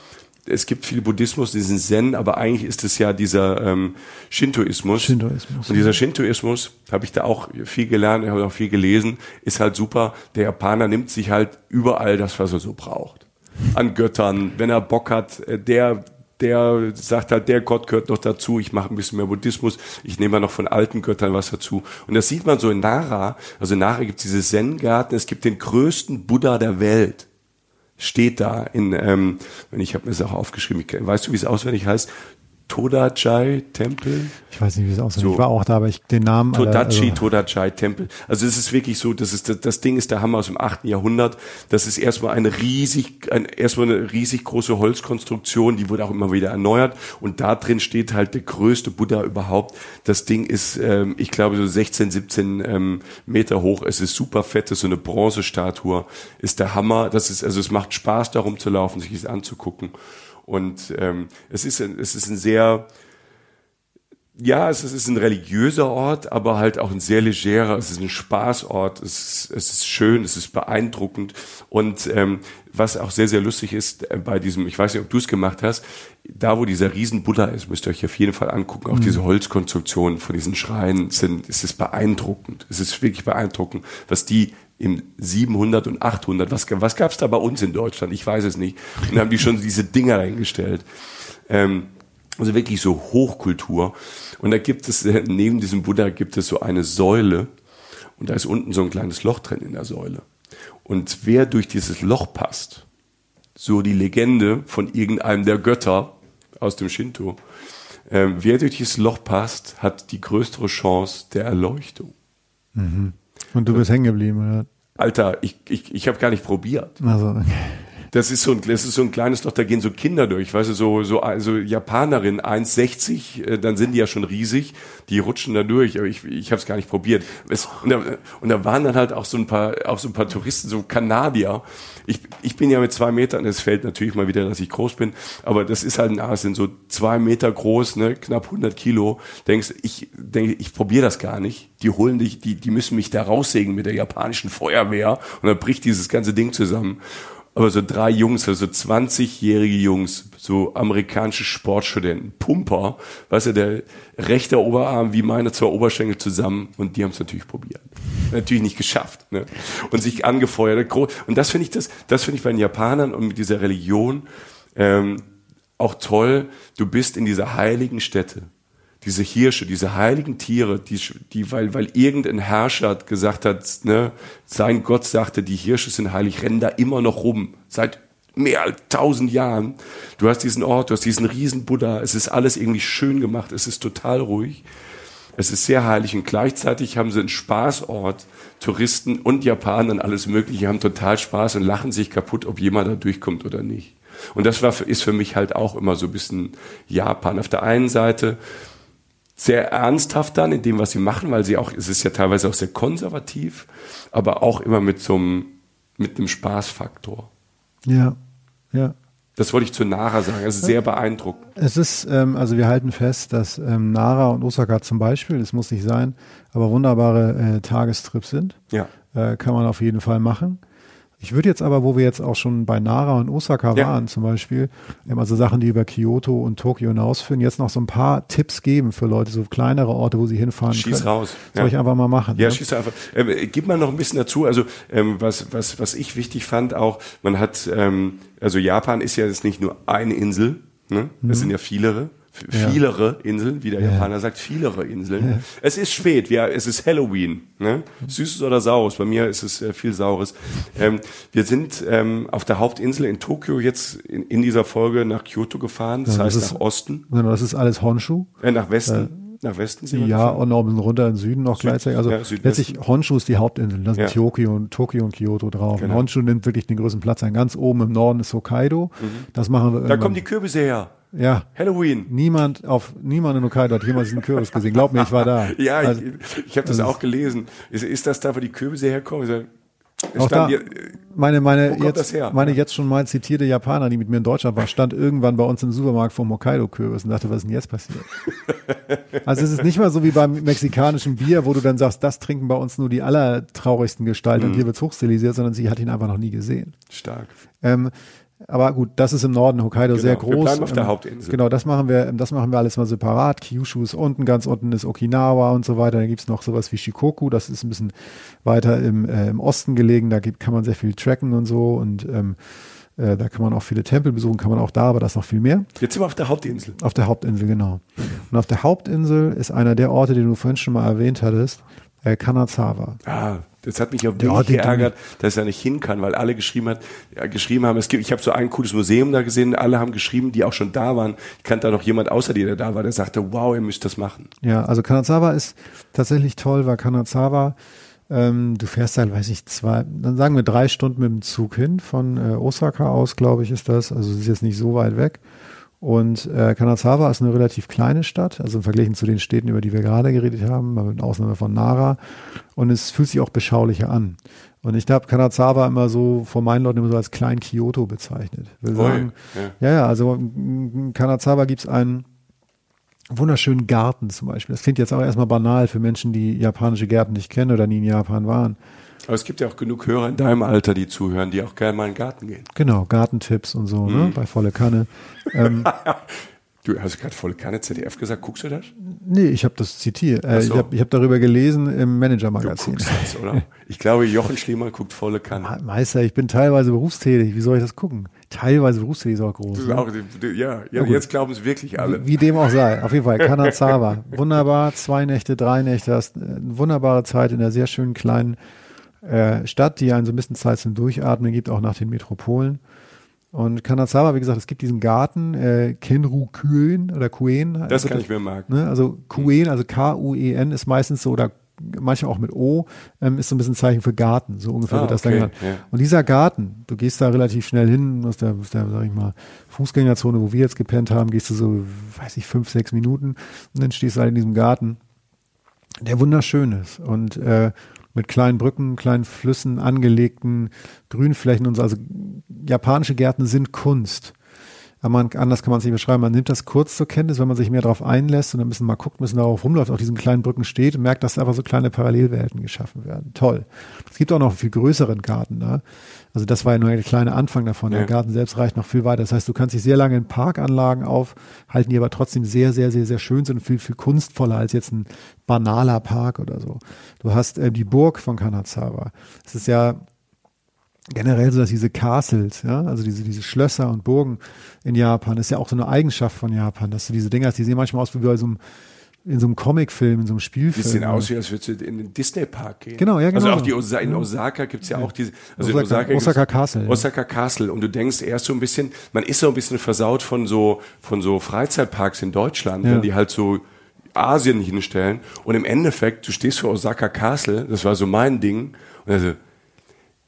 es gibt viel Buddhismus, diesen Zen, aber eigentlich ist es ja dieser ähm, Shintoismus. Shintoismus. Und dieser Shintoismus, habe ich da auch viel gelernt, habe auch viel gelesen, ist halt super. Der Japaner nimmt sich halt überall das, was er so braucht. An Göttern, wenn er Bock hat, äh, der der sagt halt, der Gott gehört noch dazu, ich mache ein bisschen mehr Buddhismus, ich nehme mal noch von alten Göttern was dazu. Und das sieht man so in Nara, also in Nara gibt es diese Zen-Garten, es gibt den größten Buddha der Welt steht da in, ähm, ich habe mir das auch aufgeschrieben, weißt du, wie es auswendig heißt? Todachai-Tempel. Ich weiß nicht, wie es aussieht. So. Ich war auch da, aber ich den Namen. Todachi, also. Todachai-Tempel. Also es ist wirklich so, das ist das, das Ding ist der Hammer aus dem achten Jahrhundert. Das ist erstmal eine riesig, ein, erstmal eine riesig große Holzkonstruktion, die wurde auch immer wieder erneuert. Und da drin steht halt der größte Buddha überhaupt. Das Ding ist, ähm, ich glaube, so 16, 17 ähm, Meter hoch. Es ist super fett, das ist so eine Bronzestatue. Ist der Hammer. Das ist, also es macht Spaß, darum zu laufen, sich das anzugucken. Und ähm, es, ist ein, es ist ein sehr, ja, es ist ein religiöser Ort, aber halt auch ein sehr legerer, es ist ein Spaßort, es ist, es ist schön, es ist beeindruckend. Und ähm, was auch sehr, sehr lustig ist äh, bei diesem, ich weiß nicht, ob du es gemacht hast, da wo dieser riesen Buddha ist, müsst ihr euch auf jeden Fall angucken, auch mhm. diese Holzkonstruktionen von diesen Schreinen sind, es ist beeindruckend. Es ist wirklich beeindruckend, was die im 700 und 800. Was, was gab es da bei uns in Deutschland? Ich weiß es nicht. Und dann haben die schon diese Dinger eingestellt. Ähm, also wirklich so Hochkultur. Und da gibt es, äh, neben diesem Buddha gibt es so eine Säule. Und da ist unten so ein kleines Loch drin in der Säule. Und wer durch dieses Loch passt, so die Legende von irgendeinem der Götter aus dem Shinto, äh, wer durch dieses Loch passt, hat die größere Chance der Erleuchtung. Mhm. Und du bist hängen geblieben, oder? Alter, ich, ich, ich habe gar nicht probiert. Also, okay. Das ist so ein, das ist so ein kleines Loch, da gehen so Kinder durch, weißt du, so, so, so Japanerin 1,60, äh, dann sind die ja schon riesig, die rutschen da durch, aber ich, ich habe es gar nicht probiert. Es, und, da, und da waren dann halt auch so ein paar, auch so ein paar Touristen, so Kanadier. Ich, ich bin ja mit zwei Metern, es fällt natürlich mal wieder, dass ich groß bin, aber das ist halt Aas, sind so zwei Meter groß, ne, knapp 100 Kilo. Denkst, ich denke, ich probiere das gar nicht. Die holen dich, die, die müssen mich da raussägen mit der japanischen Feuerwehr und dann bricht dieses ganze Ding zusammen aber so drei Jungs, also 20-jährige Jungs, so amerikanische Sportstudenten, Pumper, weißt du, der rechte Oberarm wie meine zwei Oberschenkel zusammen und die haben es natürlich probiert. Natürlich nicht geschafft, ne? Und sich angefeuert. Und das finde ich das, das finde ich bei den Japanern und mit dieser Religion ähm, auch toll. Du bist in dieser heiligen Stätte. Diese Hirsche, diese heiligen Tiere, die, die weil, weil irgendein Herrscher gesagt hat, ne, sein Gott sagte, die Hirsche sind heilig, rennen da immer noch rum, seit mehr als tausend Jahren. Du hast diesen Ort, du hast diesen riesen Buddha, es ist alles irgendwie schön gemacht, es ist total ruhig. Es ist sehr heilig und gleichzeitig haben sie einen Spaßort. Touristen und Japaner und alles Mögliche haben total Spaß und lachen sich kaputt, ob jemand da durchkommt oder nicht. Und das war, ist für mich halt auch immer so ein bisschen Japan. Auf der einen Seite sehr ernsthaft dann in dem, was sie machen, weil sie auch, es ist ja teilweise auch sehr konservativ, aber auch immer mit so einem, mit einem Spaßfaktor. Ja, ja. Das wollte ich zu Nara sagen. Es ist sehr beeindruckend. Es ist, ähm, also wir halten fest, dass ähm, Nara und Osaka zum Beispiel, es muss nicht sein, aber wunderbare äh, Tagestrips sind. Ja. Äh, kann man auf jeden Fall machen. Ich würde jetzt aber, wo wir jetzt auch schon bei Nara und Osaka Ja. waren zum Beispiel, also Sachen, die über Kyoto und Tokio hinausführen, jetzt noch so ein paar Tipps geben für Leute, so kleinere Orte, wo sie hinfahren Schieß können. raus. Soll ich einfach mal machen? Ja, ne? schieß einfach. Ähm, äh, gib mal noch ein bisschen dazu. Also ähm, was, was, was ich wichtig fand auch, man hat, ähm, also Japan ist ja jetzt nicht nur eine Insel, ne? es sind ja vielere. Mhm. Ja. Vielere Inseln, wie der Japaner sagt, vielere Inseln. Es ist spät, ja, es ist Halloween. Ne? Süßes oder saures, bei mir ist es äh, viel Saures. Ähm, wir sind ähm, auf der Hauptinsel in Tokio jetzt in, in dieser Folge nach Kyoto gefahren, das Ja, das heißt ist- nach Osten, Genau, das ist alles Honshu. äh, nach Westen, nach Westen sind Ja, und noch ein bisschen runter in den Süden noch Süd- gleichzeitig. Also ja, letztlich Honshu ist die Hauptinsel. Da sind Ja. Tokio und Tokio und Kyoto drauf. Genau. Und Honshu nimmt wirklich den größten Platz ein. Ganz oben im Norden ist Hokkaido. Das machen wir Mhm. Da kommen die Kürbisse her. Ja. Halloween. Niemand auf niemand in Hokkaido hat jemals diesen Kürbis gesehen. Glaub mir, ich war da. Ja, Also, ich, ich habe das auch gelesen. Ist, ist das da, wo die Kürbisse herkommen? Ich sag, es auch da, hier- meine, meine, jetzt, das meine jetzt schon mal zitierte Japaner, die mit mir in Deutschland war, stand irgendwann bei uns im Supermarkt vor Hokkaido-Kürbis und dachte, was ist denn jetzt passiert? also es ist nicht mal so wie beim mexikanischen Bier, wo du dann sagst, das trinken bei uns nur die allertraurigsten Gestalten Mhm. und hier wird's hochstilisiert, sondern sie hat ihn einfach noch nie gesehen. stark. Ähm, aber gut, das ist im Norden Hokkaido Genau, sehr wir groß. bleiben auf der Ähm, Hauptinsel. Genau, das machen wir, das machen wir alles mal separat. Kyushu ist unten, ganz unten ist Okinawa und so weiter. Da gibt's noch sowas wie Shikoku, das ist ein bisschen weiter im, äh, im Osten gelegen. Da gibt, kann man sehr viel tracken und so und ähm, äh, da kann man auch viele Tempel besuchen, kann man auch da, aber das noch viel mehr. Jetzt sind wir auf der Hauptinsel. Auf der Hauptinsel, genau. Und auf der Hauptinsel ist einer der Orte, den du vorhin schon mal erwähnt hattest, äh, Kanazawa. Ah, das hat mich auch Der wirklich geärgert, dass er nicht hin kann, weil alle geschrieben hat, ja, geschrieben haben, es gibt, ich habe so ein cooles Museum da gesehen, alle haben geschrieben, die auch schon da waren. Ich kannte da noch jemand außer dir, der da war, der sagte, wow, ihr müsst das machen. Ja, also Kanazawa ist tatsächlich toll, weil Kanazawa, ähm, du fährst halt, weiß ich, zwei, dann sagen wir drei Stunden mit dem Zug hin, von äh, Osaka aus, glaube ich, ist das. Also es ist jetzt nicht so weit weg. Und äh, Kanazawa ist eine relativ kleine Stadt, also im Vergleich zu den Städten, über die wir gerade geredet haben, mit Ausnahme von Nara. Und es fühlt sich auch beschaulicher an. Und ich habe Kanazawa immer so vor meinen Leuten immer so als Klein Kyoto bezeichnet. Will sagen, ja, ja, also in Kanazawa gibt's einen wunderschönen Garten zum Beispiel. Das klingt jetzt auch erstmal banal für Menschen, die japanische Gärten nicht kennen oder nie in Japan waren. Aber es gibt ja auch genug Hörer in deinem Alter, die zuhören, die auch gerne mal in den Garten gehen. Genau, Gartentipps und so, Mhm. ne, bei volle Kanne. Ähm, Du hast gerade volle Kanne ZDF gesagt, guckst du das? nee, ich habe das zitiert. Äh, so. Ich habe hab darüber gelesen im Du Manager-Magazin. guckst das, oder? Ich glaube, Jochen Schliemann guckt volle Kanne. Me- Meister, ich bin teilweise berufstätig. Wie soll ich das gucken? Teilweise berufstätig ist auch groß. Ne? auch, ja, ja, jetzt glauben es wirklich alle. Wie dem auch sei. Auf jeden Fall, Kanazawa. Wunderbar, zwei Nächte, drei Nächte. Hast äh, eine wunderbare Zeit in einer sehr schönen kleinen äh, Stadt, die einen so ein bisschen Zeit zum Durchatmen gibt, auch nach den Metropolen. Und Kanazawa, wie gesagt, es gibt diesen Garten, äh, Kenru-Kuen oder Kuen. Das kann ich mir merken. Ne? Also Kuen, also K-U-E-N ist meistens so, oder manchmal auch mit O, ähm, ist so ein bisschen Zeichen für Garten. So ungefähr Ah, wird das dann okay, genannt. ja. Und dieser Garten, du gehst da relativ schnell hin, aus der, aus der, sag ich mal, Fußgängerzone, wo wir jetzt gepennt haben, gehst du so, weiß ich, fünf, sechs Minuten und dann stehst du halt in diesem Garten, der wunderschön ist und äh, mit kleinen Brücken, kleinen Flüssen, angelegten Grünflächen und so. Also japanische Gärten sind Kunst. Aber man, anders kann man es nicht beschreiben. Man nimmt das kurz zur Kenntnis, wenn man sich mehr darauf einlässt und ein bisschen mal guckt, ein bisschen darauf rumläuft, auf diesen kleinen Brücken steht und merkt, dass einfach so kleine Parallelwelten geschaffen werden. Toll. Es gibt auch noch viel größeren Garten da. Also das war ja nur der kleine Anfang davon. Der Ja. Garten selbst reicht noch viel weiter. Das heißt, du kannst dich sehr lange in Parkanlagen aufhalten, die aber trotzdem sehr, sehr, sehr, sehr schön sind und viel, viel kunstvoller als jetzt ein banaler Park oder so. Du hast äh, die Burg von Kanazawa. Es ist ja generell so, dass diese Castles, ja, also diese, diese Schlösser und Burgen in Japan, ist ja auch so eine Eigenschaft von Japan, dass du diese Dinger hast, die sehen manchmal aus wie bei so einem in so einem Comicfilm, in so einem Spielfilm. Sieht aus, wie als würdest du in den Disney-Park gehen. Genau, ja, genau. Also auch die Osa in Osaka gibt's ja, auch diese, also Osaka, in Osaka, Osaka Castle, ja. Osaka Castle. Und du denkst erst so ein bisschen, man ist so ein bisschen versaut von so, von so Freizeitparks in Deutschland, Ja. wenn die halt so Asien hinstellen. Und im Endeffekt, du stehst vor Osaka Castle, das war so mein Ding, und also,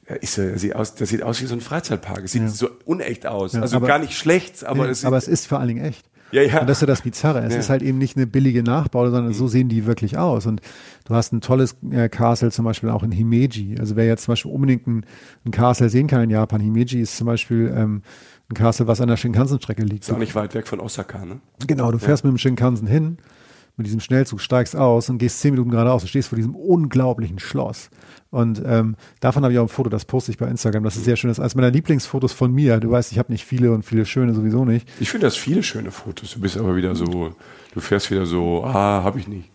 ja, ist, ja- das, sieht aus, das sieht aus wie so ein Freizeitpark. Es sieht so unecht aus. also gar nicht schlecht, aber Nee, es aber es ist vor allen Dingen echt. Ja, ja. Und das ist ja das Bizarre. Es Ja. Mhm. ist halt eben nicht eine billige Nachbau, sondern so sehen die wirklich aus. Und du hast ein tolles äh, Castle zum Beispiel auch in Himeji. Also wer jetzt zum Beispiel unbedingt ein, ein Castle sehen kann in Japan, Himeji ist zum Beispiel ähm, ein Castle, was an der Shinkansen-Strecke liegt. ist auch nicht weit weg von Osaka, ne? Genau, du fährst mit dem Shinkansen hin, mit diesem Schnellzug, steigst aus und gehst zehn Minuten geradeaus. Du stehst vor diesem unglaublichen Schloss. Und ähm, davon habe ich auch ein Foto, das poste ich bei Instagram. Das ist sehr schön. Das ist eines meiner Lieblingsfotos von mir. Du weißt, ich habe nicht viele und viele schöne sowieso nicht. Ich finde das viele schöne Fotos. Du bist aber wieder so, du fährst wieder so, ah, hab ich nicht.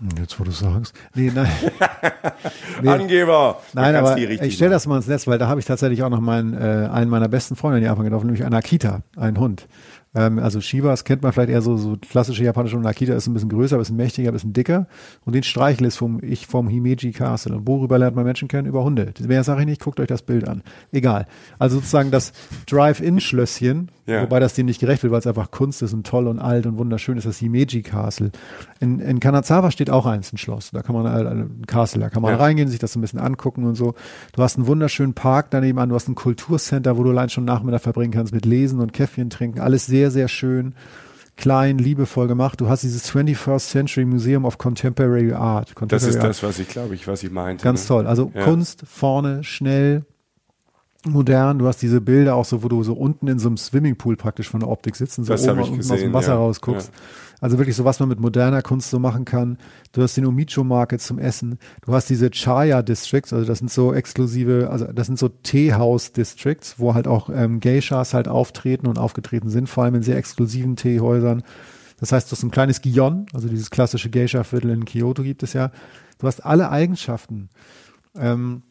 Hm, Jetzt, wo du sagst. Nee, nein. Nee. Angeber! Nein, aber ich stelle das mal ins Netz, weil da habe ich tatsächlich auch noch meinen, äh, einen meiner besten Freunde in Japan getroffen, nämlich einen Akita, einen Hund. Ähm, also Shibas kennt man vielleicht eher so, so klassische japanische Hunde. Akita ist ein bisschen größer, ein bisschen mächtiger, ein bisschen dicker. Und den streichle ich vom, ich vom Himeji Castle. Und worüber lernt man Menschen kennen? Über Hunde. Mehr sage ich nicht, guckt euch das Bild an. Egal. Also sozusagen das Drive-In-Schlösschen, Ja. wobei das dem nicht gerecht wird, weil es einfach Kunst ist und toll und alt und wunderschön ist, das Himeji Castle. In, in Kanazawa steht auch eins, ein Schloss. Da kann man, äh, ein Castle, da kann man Ja. reingehen, sich das ein bisschen angucken und so. Du hast einen wunderschönen Park daneben an, du hast ein Kulturcenter, wo du allein schon Nachmittag verbringen kannst mit Lesen und Käffchen trinken. Alles sehr, sehr schön, klein, liebevoll gemacht. Du hast dieses 21st Century Museum of Contemporary Art. Das Contemporary ist Art. das, was ich glaube ich, was ich meinte. Ganz ne? toll. Also Ja. Kunst vorne, schnell, modern. Du hast diese Bilder auch so, wo du so unten in so einem Swimmingpool praktisch von der Optik sitzt und so Das oben unten aus dem gesehen, Wasser ja. rausguckst. Also wirklich so, was man mit moderner Kunst so machen kann. Du hast den Omicho Market zum Essen. Du hast diese Chaya Districts, also das sind so exklusive, also das sind so Teehaus Districts, wo halt auch ähm, Geishas halt auftreten und aufgetreten sind, vor allem in sehr exklusiven Teehäusern. Das heißt, du hast ein kleines Gion, also dieses klassische Geisha-Viertel in Kyoto gibt es ja. Du hast alle Eigenschaften, ähm,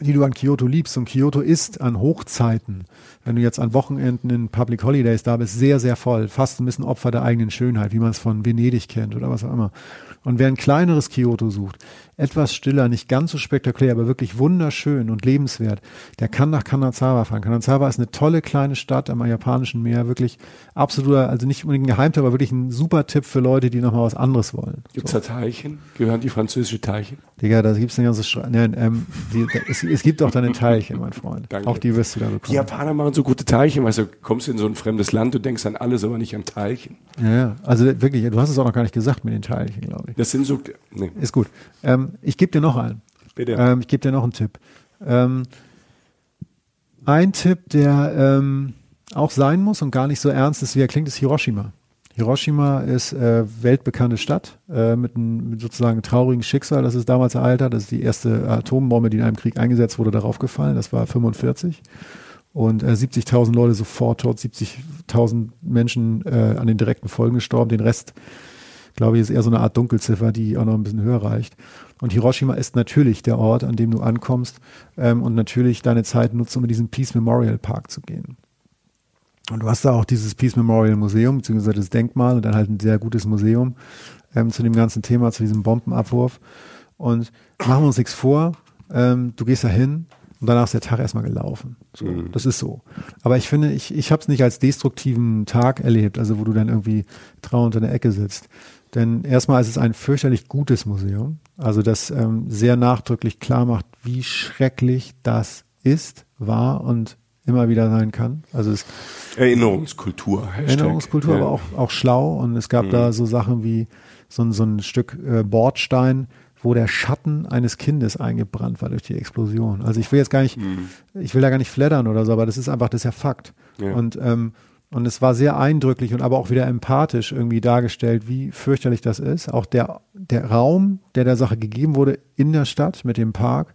die du an Kyoto liebst. Und Kyoto ist an Hochzeiten, wenn du jetzt an Wochenenden in Public Holidays da bist, sehr, sehr voll. Fast ein bisschen Opfer der eigenen Schönheit, wie man es von Venedig kennt oder was auch immer. Und wer ein kleineres Kyoto sucht, etwas stiller, nicht ganz so spektakulär, aber wirklich wunderschön und lebenswert, der kann nach Kanazawa fahren. Kanazawa ist eine tolle kleine Stadt am japanischen Meer, wirklich absoluter, also nicht unbedingt ein Geheimtipp, aber wirklich ein super Tipp für Leute, die nochmal was anderes wollen. Gibt's da Teilchen? Gehören die französische Teilchen? Digga, da gibt's eine ganze Stra Nein, ähm, die, da, es, es gibt auch deine Teilchen, mein Freund. Danke. Auch die wirst du da Die bekommen. Japaner machen so gute Teilchen, weißt du, kommst in so ein fremdes Land, du denkst an alles, aber nicht an Teilchen. Ja, ja, also wirklich, du hast es auch noch gar nicht gesagt mit den Teilchen, glaube ich. Das sind so, nee, Ist gut. Ähm, ich gebe dir noch einen. bitte. Ähm, ich gebe dir noch einen Tipp. Ähm, ein Tipp, der ähm, auch sein muss und gar nicht so ernst ist, wie er klingt, ist Hiroshima. Hiroshima ist äh, weltbekannte Stadt äh, mit einem mit sozusagen traurigen Schicksal, das ist damals ereilt hat. Das ist die erste Atombombe, die in einem Krieg eingesetzt wurde, darauf gefallen. Das war 45. Und äh, 70.000 Leute sofort tot, 70.000 Menschen äh, an den direkten Folgen gestorben. Den Rest, glaube ich, ist eher so eine Art Dunkelziffer, die auch noch ein bisschen höher reicht. Und Hiroshima ist natürlich der Ort, an dem du ankommst ähm, und natürlich deine Zeit nutzt, um in diesen Peace Memorial Park zu gehen. Und du hast da auch dieses Peace Memorial Museum, beziehungsweise das Denkmal und dann halt ein sehr gutes Museum ähm, zu dem ganzen Thema, zu diesem Bombenabwurf. Und machen wir uns nichts vor, ähm, du gehst da hin und danach ist der Tag erstmal gelaufen. So, Das ist so. Aber ich finde, ich, ich habe es nicht als destruktiven Tag erlebt, also wo du dann irgendwie trauernd in der Ecke sitzt. Denn erstmal ist es ein fürchterlich gutes Museum, also das ähm, sehr nachdrücklich klar macht, wie schrecklich das ist, war und immer wieder sein kann. Also es Erinnerungskultur. Hashtag. Erinnerungskultur, Ja. aber auch, auch schlau. Und es gab da so Sachen wie so, ein- so ein Stück äh, Bordstein, wo der Schatten eines Kindes eingebrannt war durch die Explosion. Also ich will jetzt gar nicht, ich will da gar nicht flattern oder so, aber das ist einfach, das ist ja Fakt. Ja. Und, ähm, und es war sehr eindrücklich und aber auch wieder empathisch irgendwie dargestellt, wie fürchterlich das ist. Auch der, der Raum, der der Sache gegeben wurde in der Stadt mit dem Park,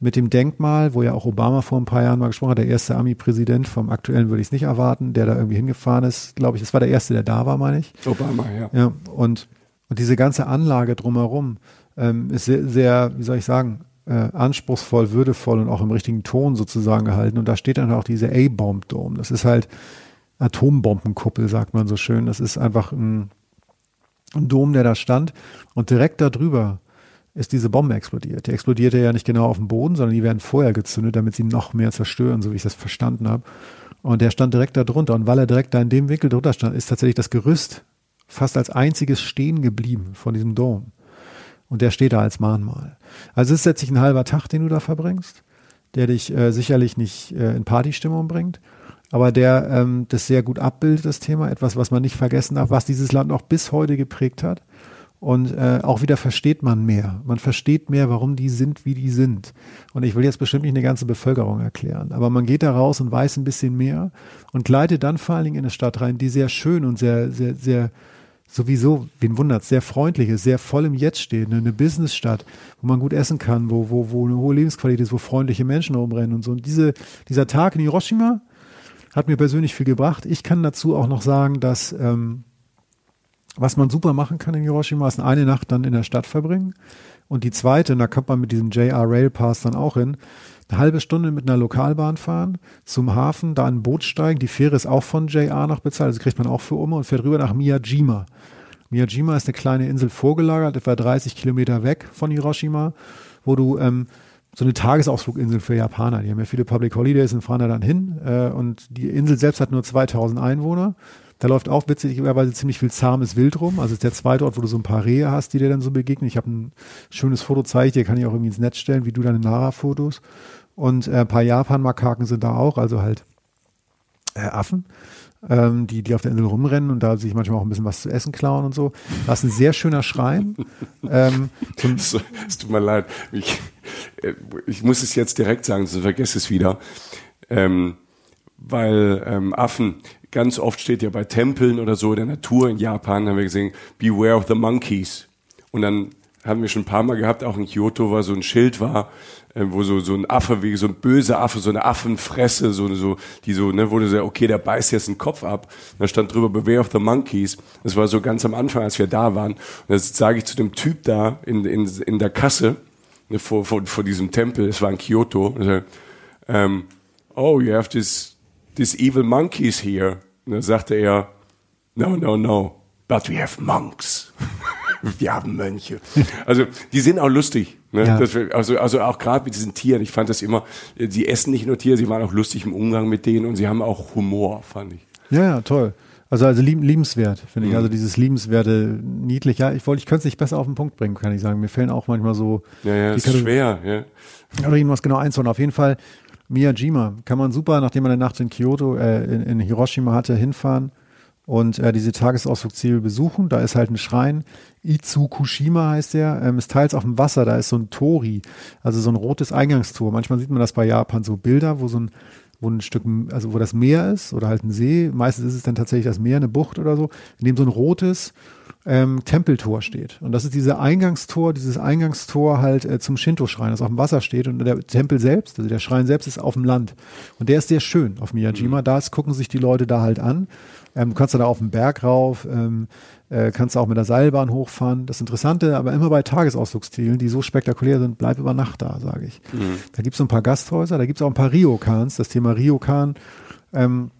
mit dem Denkmal, wo ja auch Obama vor ein paar Jahren mal gesprochen hat, der erste Ami-Präsident, vom aktuellen würde ich es nicht erwarten, der da irgendwie hingefahren ist, glaube ich, das war der erste, der da war, meine ich. Obama, ja. Ja, und, und diese ganze Anlage drumherum ähm, ist sehr, sehr, wie soll ich sagen, äh, anspruchsvoll, würdevoll und auch im richtigen Ton sozusagen gehalten. Und da steht dann auch diese A-Bomb-Dome. Das ist halt Atombombenkuppel, sagt man so schön. Das ist einfach ein, Ein Dom, der da stand und direkt darüber ist diese Bombe explodiert. Die explodierte ja nicht genau auf dem Boden, sondern die werden vorher gezündet, damit sie noch mehr zerstören, so wie ich das verstanden habe. Und der stand direkt da drunter. Und weil er direkt da in dem Winkel drunter stand, ist tatsächlich das Gerüst fast als einziges stehen geblieben von diesem Dom. Und der steht da als Mahnmal. Also es ist letztlich ein halber Tag, den du da verbringst, der dich äh, sicherlich nicht äh, in Partystimmung bringt, aber der ähm, das sehr gut abbildet, das Thema. Etwas, was man nicht vergessen darf, was dieses Land auch bis heute geprägt hat. Und äh, auch wieder versteht man mehr. Man versteht mehr, warum die sind, wie die sind. Und ich will jetzt bestimmt nicht eine ganze Bevölkerung erklären, aber man geht da raus und weiß ein bisschen mehr und gleitet dann vor allen Dingen in eine Stadt rein, die sehr schön und sehr, sehr, sehr sowieso, wen wundert's, sehr freundlich ist, sehr voll im Jetzt steht, eine, Businessstadt, wo man gut essen kann, wo, wo, wo eine hohe Lebensqualität ist, wo freundliche Menschen rumrennen und so. Und diese, dieser Tag in Hiroshima hat mir persönlich viel gebracht. Ich kann dazu auch noch sagen, dass ähm, was man super machen kann in Hiroshima, ist eine Nacht dann in der Stadt verbringen. Und die zweite, und da kommt man mit diesem JR Rail Pass dann auch hin, eine halbe Stunde mit einer Lokalbahn fahren, zum Hafen, da ein Boot steigen. Die Fähre ist auch von JR noch bezahlt, also kriegt man auch für um und fährt rüber nach Miyajima. Miyajima ist eine kleine Insel vorgelagert, etwa 30 Kilometer weg von Hiroshima, wo du ähm, so eine Tagesausfluginsel für Japaner. Die haben ja viele Public Holidays und fahren da dann hin. Äh, und die Insel selbst hat nur 2000 Einwohner. Da läuft auch witzigerweise ziemlich viel zahmes Wild rum. Also ist der zweite Ort, wo du so ein paar Rehe hast, die dir dann so begegnen. Ich habe ein schönes Foto zeige dir, kann ich auch irgendwie ins Netz stellen, wie du deine Nara-Fotos. Und äh, ein paar Japan-Makaken sind da auch, also halt äh, Affen, ähm, die, die auf der Insel rumrennen und da sich manchmal auch ein bisschen was zu essen klauen und so. Das ist ein sehr schöner Schrein. ähm, es, es tut mir leid. Ich, äh, ich muss es jetzt direkt sagen, sonst vergesse es wieder. Ähm, weil ähm, Affen, ganz oft steht ja bei Tempeln oder so der Natur in Japan, haben wir gesehen, beware of the monkeys. Und dann haben wir schon ein paar Mal gehabt, auch in Kyoto, wo so ein Schild war, äh, wo so, so ein Affe, wie so ein böser Affe, so eine Affenfresse, so, so, die so, ne, wo du sagst, okay, der beißt jetzt einen Kopf ab. Da stand drüber, Beware of the Monkeys. Das war so ganz am Anfang, als wir da waren. Und das sage ich zu dem Typ da in, in, in der Kasse, ne, vor, vor, vor diesem Tempel, es war in Kyoto, sag, ähm, oh, you have this these evil monkeys here. Und dann sagte er, no, no, no, but we have monks. wir haben Mönche. Also die sind auch lustig. Ne? Ja. Wir, also, also auch gerade mit diesen Tieren. Ich fand das immer, sie essen nicht nur Tiere, sie waren auch lustig im Umgang mit denen und sie haben auch Humor, fand ich. Ja, ja, toll. Also, also lieb, liebenswert, finde ich. Mhm. Also dieses liebenswerte, niedlich. Ja, ich wollte, ich könnte es nicht besser auf den Punkt bringen, kann ich sagen. Mir fällen auch manchmal so. Ja, ja, ist schwer, ja. Oder irgendwas genau einzuholen. Auf jeden Fall, Miyajima kann man super, nachdem man eine Nacht in Kyoto, äh, in, in Hiroshima hatte, hinfahren und äh, diese Tagesausflugsziele besuchen. Da ist halt ein Schrein. Itsukushima heißt der. Ähm, ist teils auf dem Wasser. Da ist so ein Tori, also so ein rotes Eingangstor. Manchmal sieht man das bei Japan so Bilder, wo so ein wo ein Stück, also wo das Meer ist oder halt ein See. Meistens ist es dann tatsächlich das Meer, eine Bucht oder so, in dem so ein rotes ähm, Tempeltor steht. Und das ist dieses Eingangstor, dieses Eingangstor halt äh, zum Shinto-Schrein, das auf dem Wasser steht. Und der Tempel selbst, also der Schrein selbst ist auf dem Land. Und der ist sehr schön auf Miyajima. Mhm. Da gucken sich die Leute da halt an. Ähm, du kannst da auf den Berg rauf, ähm, äh, kannst auch mit der Seilbahn hochfahren. Das Interessante, aber immer bei Tagesausflugszielen, die so spektakulär sind, bleib über Nacht da, sage ich. Mhm. Da gibt's so ein paar Gasthäuser, da gibt's auch ein paar Ryokans. Das Thema Ryokan ähm,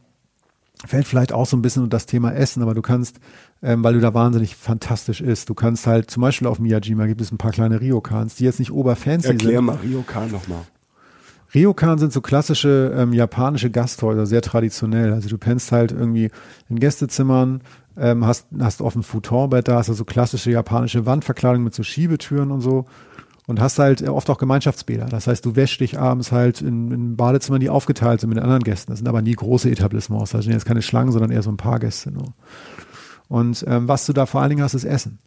fällt vielleicht auch so ein bisschen unter das Thema Essen, aber du kannst, ähm, weil du da wahnsinnig fantastisch isst, du kannst halt zum Beispiel auf Miyajima gibt es ein paar kleine Ryokans, die jetzt nicht oberfancy sind. Erklär mal Ryokan nochmal. Ryokan sind so klassische ähm, japanische Gasthäuser, sehr traditionell. Also du pennst halt irgendwie in Gästezimmern, ähm, hast, hast offen Futonbett da, hast also klassische japanische Wandverkleidung mit so Schiebetüren und so und hast halt oft auch Gemeinschaftsbäder. Das heißt, du wäschst dich abends halt in, in Badezimmern, die aufgeteilt sind mit den anderen Gästen. Das sind aber nie große Etablissements. Das sind jetzt keine Schlangen, sondern eher so ein paar Gäste nur. Und ähm, was du da vor allen Dingen hast, ist Essen.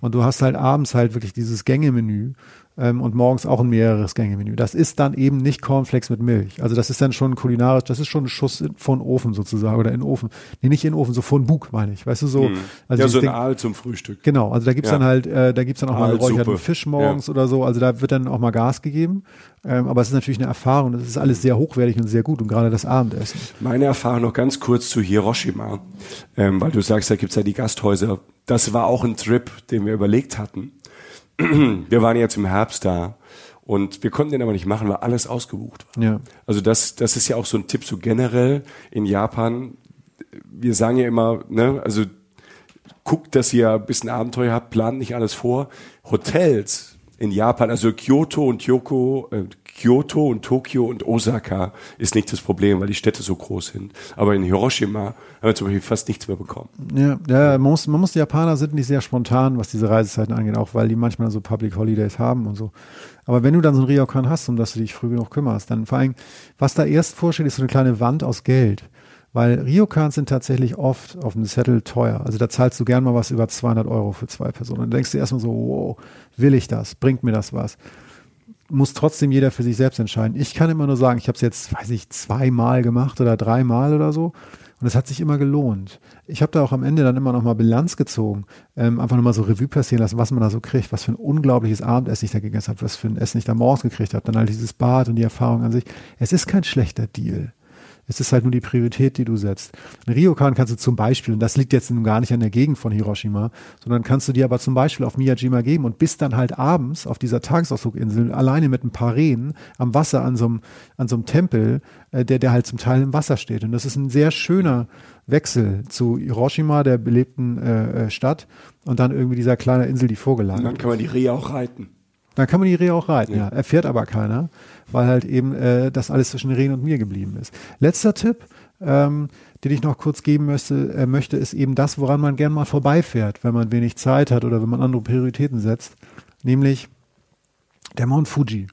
Und du hast halt abends halt wirklich dieses Gängemenü, ähm, und morgens auch ein mehreres Gänge-Menü. Das ist dann eben nicht Cornflakes mit Milch. Also das ist dann schon kulinarisch, das ist schon ein Schuss von Ofen sozusagen oder in Ofen. Nee, nicht in Ofen, so von Bug meine ich. Weißt du so? Hm. Also ja, so ein Aal zum Frühstück. Genau, also da gibt's ja. dann halt, äh, da gibt's dann auch mal geräucherten Fisch morgens ja. oder so. Also da wird dann auch mal Gas gegeben. Ähm, aber es ist natürlich eine Erfahrung. Das ist alles sehr hochwertig und sehr gut und gerade das Abendessen. Meine Erfahrung noch ganz kurz zu Hiroshima, ähm, weil du sagst, da gibt's ja die Gasthäuser. Das war auch ein Trip, den wir überlegt hatten. wir waren jetzt im Herbst da und wir konnten den aber nicht machen, weil alles ausgebucht war. Ja. Also das, das ist ja auch so ein Tipp so generell in Japan. Wir sagen ja immer, ne, also guckt, dass ihr ein bisschen Abenteuer habt, plant nicht alles vor. Hotels in Japan, also Kyoto und Kyoko, äh, Kyoto und Tokio und Osaka ist nicht das Problem, weil die Städte so groß sind. Aber in Hiroshima haben wir zum Beispiel fast nichts mehr bekommen. Ja, ja man, muss, man muss, die Japaner sind nicht sehr spontan, was diese Reisezeiten angeht, auch weil die manchmal so Public Holidays haben und so. Aber wenn du dann so ein Ryokan hast, um das du dich früh genug kümmerst, dann vor allem, was da erst vorsteht, ist so eine kleine Wand aus Geld. Weil Ryokans sind tatsächlich oft auf dem Zettel teuer. Also da zahlst du gern mal was über 200 Euro für zwei Personen. Dann denkst du erstmal so, wow, will ich das? Bringt mir das was? Muss trotzdem jeder für sich selbst entscheiden. Ich kann immer nur sagen, ich habe es jetzt, weiß ich, zweimal gemacht oder dreimal oder so. Und es hat sich immer gelohnt. Ich habe da auch am Ende dann immer noch mal Bilanz gezogen, ähm, einfach nochmal so Revue passieren lassen, was man da so kriegt, was für ein unglaubliches Abendessen ich da gegessen habe, was für ein Essen ich da morgens gekriegt habe, dann halt dieses Bad und die Erfahrung an sich. Es ist kein schlechter Deal. Es ist halt nur die Priorität, die du setzt. Ein Ryokan kannst du zum Beispiel, und das liegt jetzt gar nicht an der Gegend von Hiroshima, sondern kannst du dir aber zum Beispiel auf Miyajima geben und bist dann halt abends auf dieser Tagesausfluginsel alleine mit ein paar Rehen am Wasser an so einem, an so einem Tempel, äh, der, der halt zum Teil im Wasser steht. Und das ist ein sehr schöner Wechsel zu Hiroshima, der belebten äh, äh Stadt, und dann irgendwie dieser kleine Insel, die vorgelagert Und dann kann man die Rehe auch reiten. Dann kann man die Rehe auch reiten, ja. ja. Erfährt aber keiner, weil halt eben äh, das alles zwischen Rehen und mir geblieben ist. Letzter Tipp, ähm, den ich noch kurz geben möchte, äh, möchte, ist eben das, woran man gern mal vorbeifährt, wenn man wenig Zeit hat oder wenn man andere Prioritäten setzt, nämlich der Mount Fuji.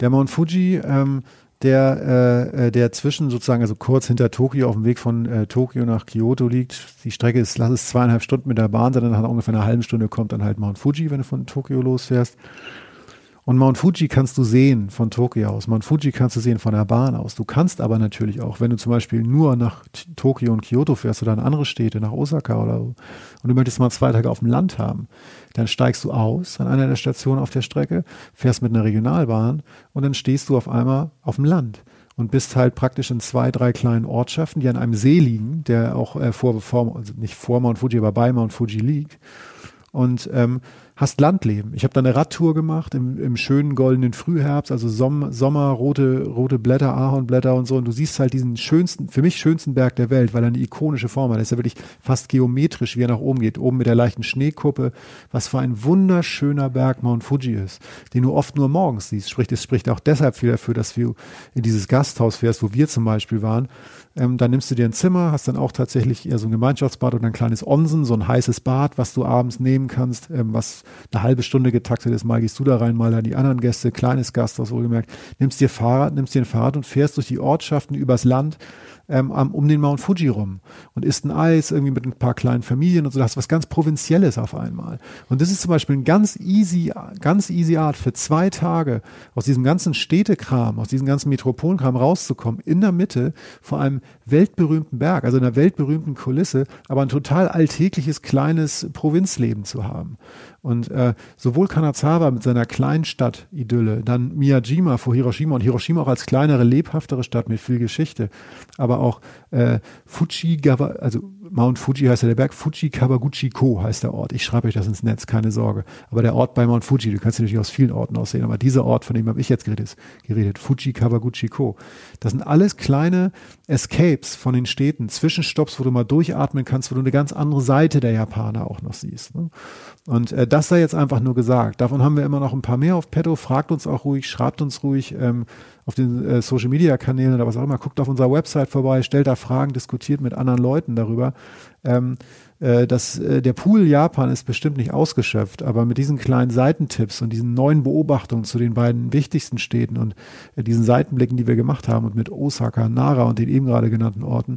Der Mount Fuji, ähm, der, äh, äh, der zwischen sozusagen, also kurz hinter Tokio auf dem Weg von äh, Tokio nach Kyoto liegt. Die Strecke ist, lass es zweieinhalb Stunden mit der Bahn sein, dann nach ungefähr einer halben Stunde kommt dann halt Mount Fuji, wenn du von Tokio losfährst. Und Mount Fuji kannst du sehen von Tokio aus. Mount Fuji kannst du sehen von der Bahn aus. Du kannst aber natürlich auch, wenn du zum Beispiel nur nach Tokio und Kyoto fährst oder in andere Städte, nach Osaka oder so, und du möchtest mal zwei Tage auf dem Land haben, dann steigst du aus an einer der Stationen auf der Strecke, fährst mit einer Regionalbahn und dann stehst du auf einmal auf dem Land und bist halt praktisch in zwei, drei kleinen Ortschaften, die an einem See liegen, der auch äh, vor, vor, also nicht vor Mount Fuji, aber bei Mount Fuji liegt. Und ähm, hast Landleben. Ich habe da eine Radtour gemacht im, im schönen goldenen Frühherbst, also Som Sommer, rote, rote Blätter, Ahornblätter und so. Und du siehst halt diesen schönsten, für mich schönsten Berg der Welt, weil er eine ikonische Form hat. Er ist ja wirklich fast geometrisch, wie er nach oben geht. Oben mit der leichten Schneekuppe. Was für ein wunderschöner Berg Mount Fuji ist, den du oft nur morgens siehst. Sprich, es spricht auch deshalb viel dafür, dass du in dieses Gasthaus fährst, wo wir zum Beispiel waren ähm, dann nimmst du dir ein Zimmer, hast dann auch tatsächlich eher so ein Gemeinschaftsbad oder ein kleines Onsen, so ein heißes Bad, was du abends nehmen kannst, ähm, was eine halbe Stunde getaktet ist. Mal gehst du da rein, mal da die anderen Gäste, kleines Gasthaus wohlgemerkt. Nimmst dir Fahrrad, nimmst dir ein Fahrrad und fährst durch die Ortschaften übers Land ähm, um den Mount Fuji rum und isst ein Eis irgendwie mit ein paar kleinen Familien und so. Das ist was ganz Provinzielles auf einmal. Und das ist zum Beispiel ein ganz easy, ganz easy Art für zwei Tage aus diesem ganzen Städtekram, aus diesem ganzen Metropolenkram rauszukommen, in der Mitte vor einem weltberühmten Berg, also einer weltberühmten Kulisse, aber ein total alltägliches kleines Provinzleben zu haben. Und äh, sowohl Kanazawa mit seiner Kleinstadt-Idylle, dann Miyajima vor Hiroshima und Hiroshima auch als kleinere, lebhaftere Stadt mit viel Geschichte, aber auch äh, Fujigawa, also Mount Fuji heißt ja der Berg, Fuji Kawaguchi-ko heißt der Ort. Ich schreibe euch das ins Netz, keine Sorge. Aber der Ort bei Mount Fuji, du kannst natürlich aus vielen Orten aussehen, aber dieser Ort, von dem habe ich jetzt geredet, geredet Fuji Kawaguchi-ko. Das sind alles kleine Escapes von den Städten, Zwischenstopps, wo du mal durchatmen kannst, wo du eine ganz andere Seite der Japaner auch noch siehst. Ne? Und äh, das sei jetzt einfach nur gesagt. Davon haben wir immer noch ein paar mehr auf Petto. Fragt uns auch ruhig, schreibt uns ruhig ähm, auf den äh, Social Media Kanälen oder was auch immer. Guckt auf unserer Website vorbei, stellt da Fragen, diskutiert mit anderen Leuten darüber. Ähm, äh, das, äh, der Pool Japan ist bestimmt nicht ausgeschöpft, aber mit diesen kleinen Seitentipps und diesen neuen Beobachtungen zu den beiden wichtigsten Städten und äh, diesen Seitenblicken, die wir gemacht haben und mit Osaka, Nara und den eben gerade genannten Orten,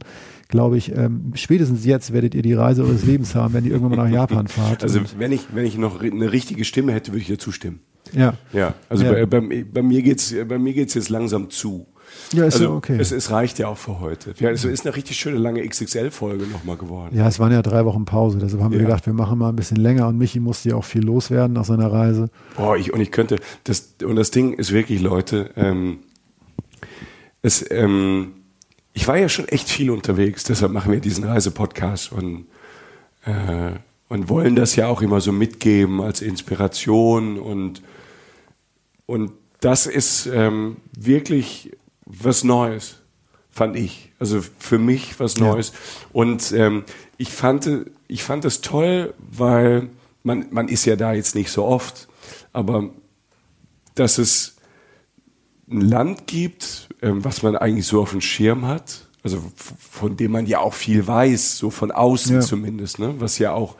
glaube ich, ähm, spätestens jetzt werdet ihr die Reise eures Lebens haben, wenn ihr irgendwann mal nach Japan fahrt. Also wenn ich, wenn ich noch eine richtige Stimme hätte, würde ich dir zustimmen. Ja. Ja, also ja. Bei, bei, bei mir geht's, bei mir geht's jetzt langsam zu. Ja, ist also, ja okay. Es, es, reicht ja auch für heute. Ja, es ist eine richtig schöne lange XXL-Folge nochmal geworden. Ja, es waren ja drei Wochen Pause. Deshalb haben wir gedacht, wir machen mal ein bisschen länger und Michi musste ja auch viel loswerden nach seiner Reise. Boah, ich, und ich könnte, das, und das Ding ist wirklich, Leute, ähm, es, ähm, ich war ja schon echt viel unterwegs, deshalb machen wir diesen Reisepodcast und, äh, und wollen das ja auch immer so mitgeben als Inspiration und, und das ist ähm, wirklich was Neues fand ich. Also für mich was Neues. Ja. Und ähm, ich fand, ich fand es toll, weil man, man ist ja da jetzt nicht so oft, aber dass es ein Land gibt, ähm, was man eigentlich so auf dem Schirm hat, also von dem man ja auch viel weiß, so von außen ja. zumindest, ne? was ja auch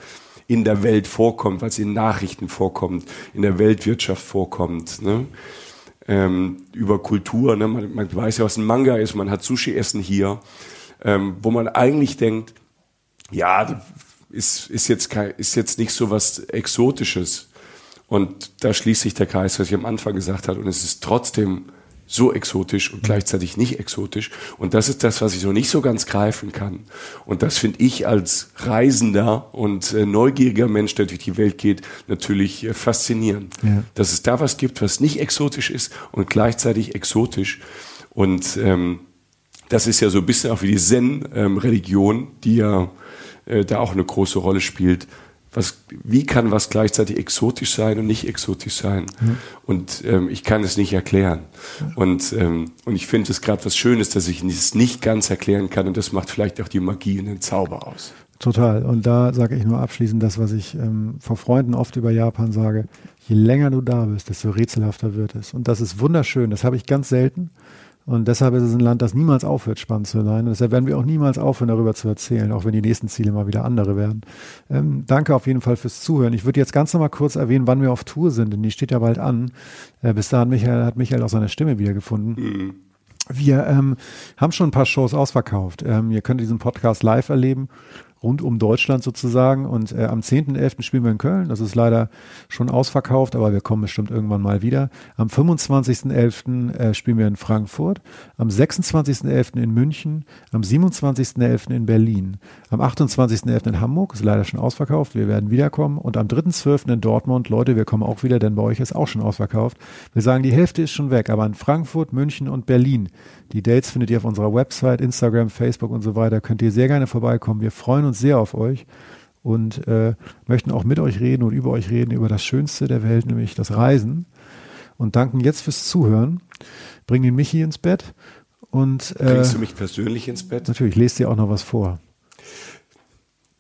in der Welt vorkommt, was in Nachrichten vorkommt, in der Weltwirtschaft vorkommt. Ne? Ähm, über Kultur. Ne? Man, man, weiß ja, was ein Manga ist, man hat Sushi-Essen hier, ähm, wo man eigentlich denkt, ja, ist, ist, jetzt kein, ist jetzt nicht so was Exotisches. Und da schließt sich der Kreis, was ich am Anfang gesagt habe. Und es ist trotzdem so exotisch und gleichzeitig nicht exotisch. Und das ist das, was ich so nicht so ganz greifen kann. Und das finde ich als Reisender und äh, neugieriger Mensch, der durch die Welt geht, natürlich äh, faszinierend. Ja. Dass es da was gibt, was nicht exotisch ist und gleichzeitig exotisch. Und ähm, das ist ja so ein bisschen auch wie die Zen-Religion, ähm, die ja äh, da auch eine große Rolle spielt was, wie kann was gleichzeitig exotisch sein und nicht exotisch sein? Mhm. Und ähm, ich kann es nicht erklären. Und, ähm, und ich finde es gerade was Schönes, dass ich es nicht ganz erklären kann und das macht vielleicht auch die Magie und den Zauber aus. Total. Und da sage ich nur abschließend das, was ich ähm, vor Freunden oft über Japan sage. Je länger du da bist, desto rätselhafter wird es. Und das ist wunderschön. Das habe ich ganz selten. Und deshalb ist es ein Land, das niemals aufhört, spannend zu sein. Und deshalb werden wir auch niemals aufhören, darüber zu erzählen, auch wenn die nächsten Ziele mal wieder andere werden. Ähm, danke auf jeden Fall fürs Zuhören. Ich würde jetzt ganz nochmal kurz erwähnen, wann wir auf Tour sind, denn die steht ja bald an. Äh, bis dahin Michael, hat Michael auch seine Stimme wiedergefunden. Mhm. Wir ähm, haben schon ein paar Shows ausverkauft. Ähm, ihr könnt diesen Podcast live erleben rund um Deutschland sozusagen. Und äh, am 10.11. spielen wir in Köln. Das ist leider schon ausverkauft, aber wir kommen bestimmt irgendwann mal wieder. Am 25.11. Äh, spielen wir in Frankfurt. Am 26.11. in München. Am 27.11. in Berlin. Am 28.11. in Hamburg. Ist leider schon ausverkauft. Wir werden wiederkommen. Und am 3.12. in Dortmund. Leute, wir kommen auch wieder, denn bei euch ist auch schon ausverkauft. Wir sagen, die Hälfte ist schon weg. Aber in Frankfurt, München und Berlin. Die Dates findet ihr auf unserer Website, Instagram, Facebook und so weiter. Könnt ihr sehr gerne vorbeikommen. Wir freuen uns sehr auf euch und äh, möchten auch mit euch reden und über euch reden, über das Schönste der Welt, nämlich das Reisen. Und danken jetzt fürs Zuhören. Bringen den Michi ins Bett. Und, äh, Bringst du mich persönlich ins Bett? Natürlich, lest dir auch noch was vor.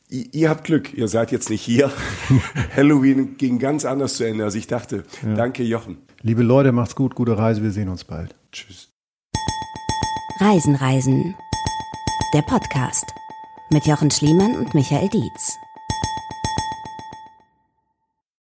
Ihr, ihr habt Glück, ihr seid jetzt nicht hier. Halloween ging ganz anders zu Ende, als ich dachte. Ja. Danke, Jochen. Liebe Leute, macht's gut, gute Reise, wir sehen uns bald. Tschüss. Reisen, Reisen. Der Podcast mit Jochen Schliemann und Michael Dietz.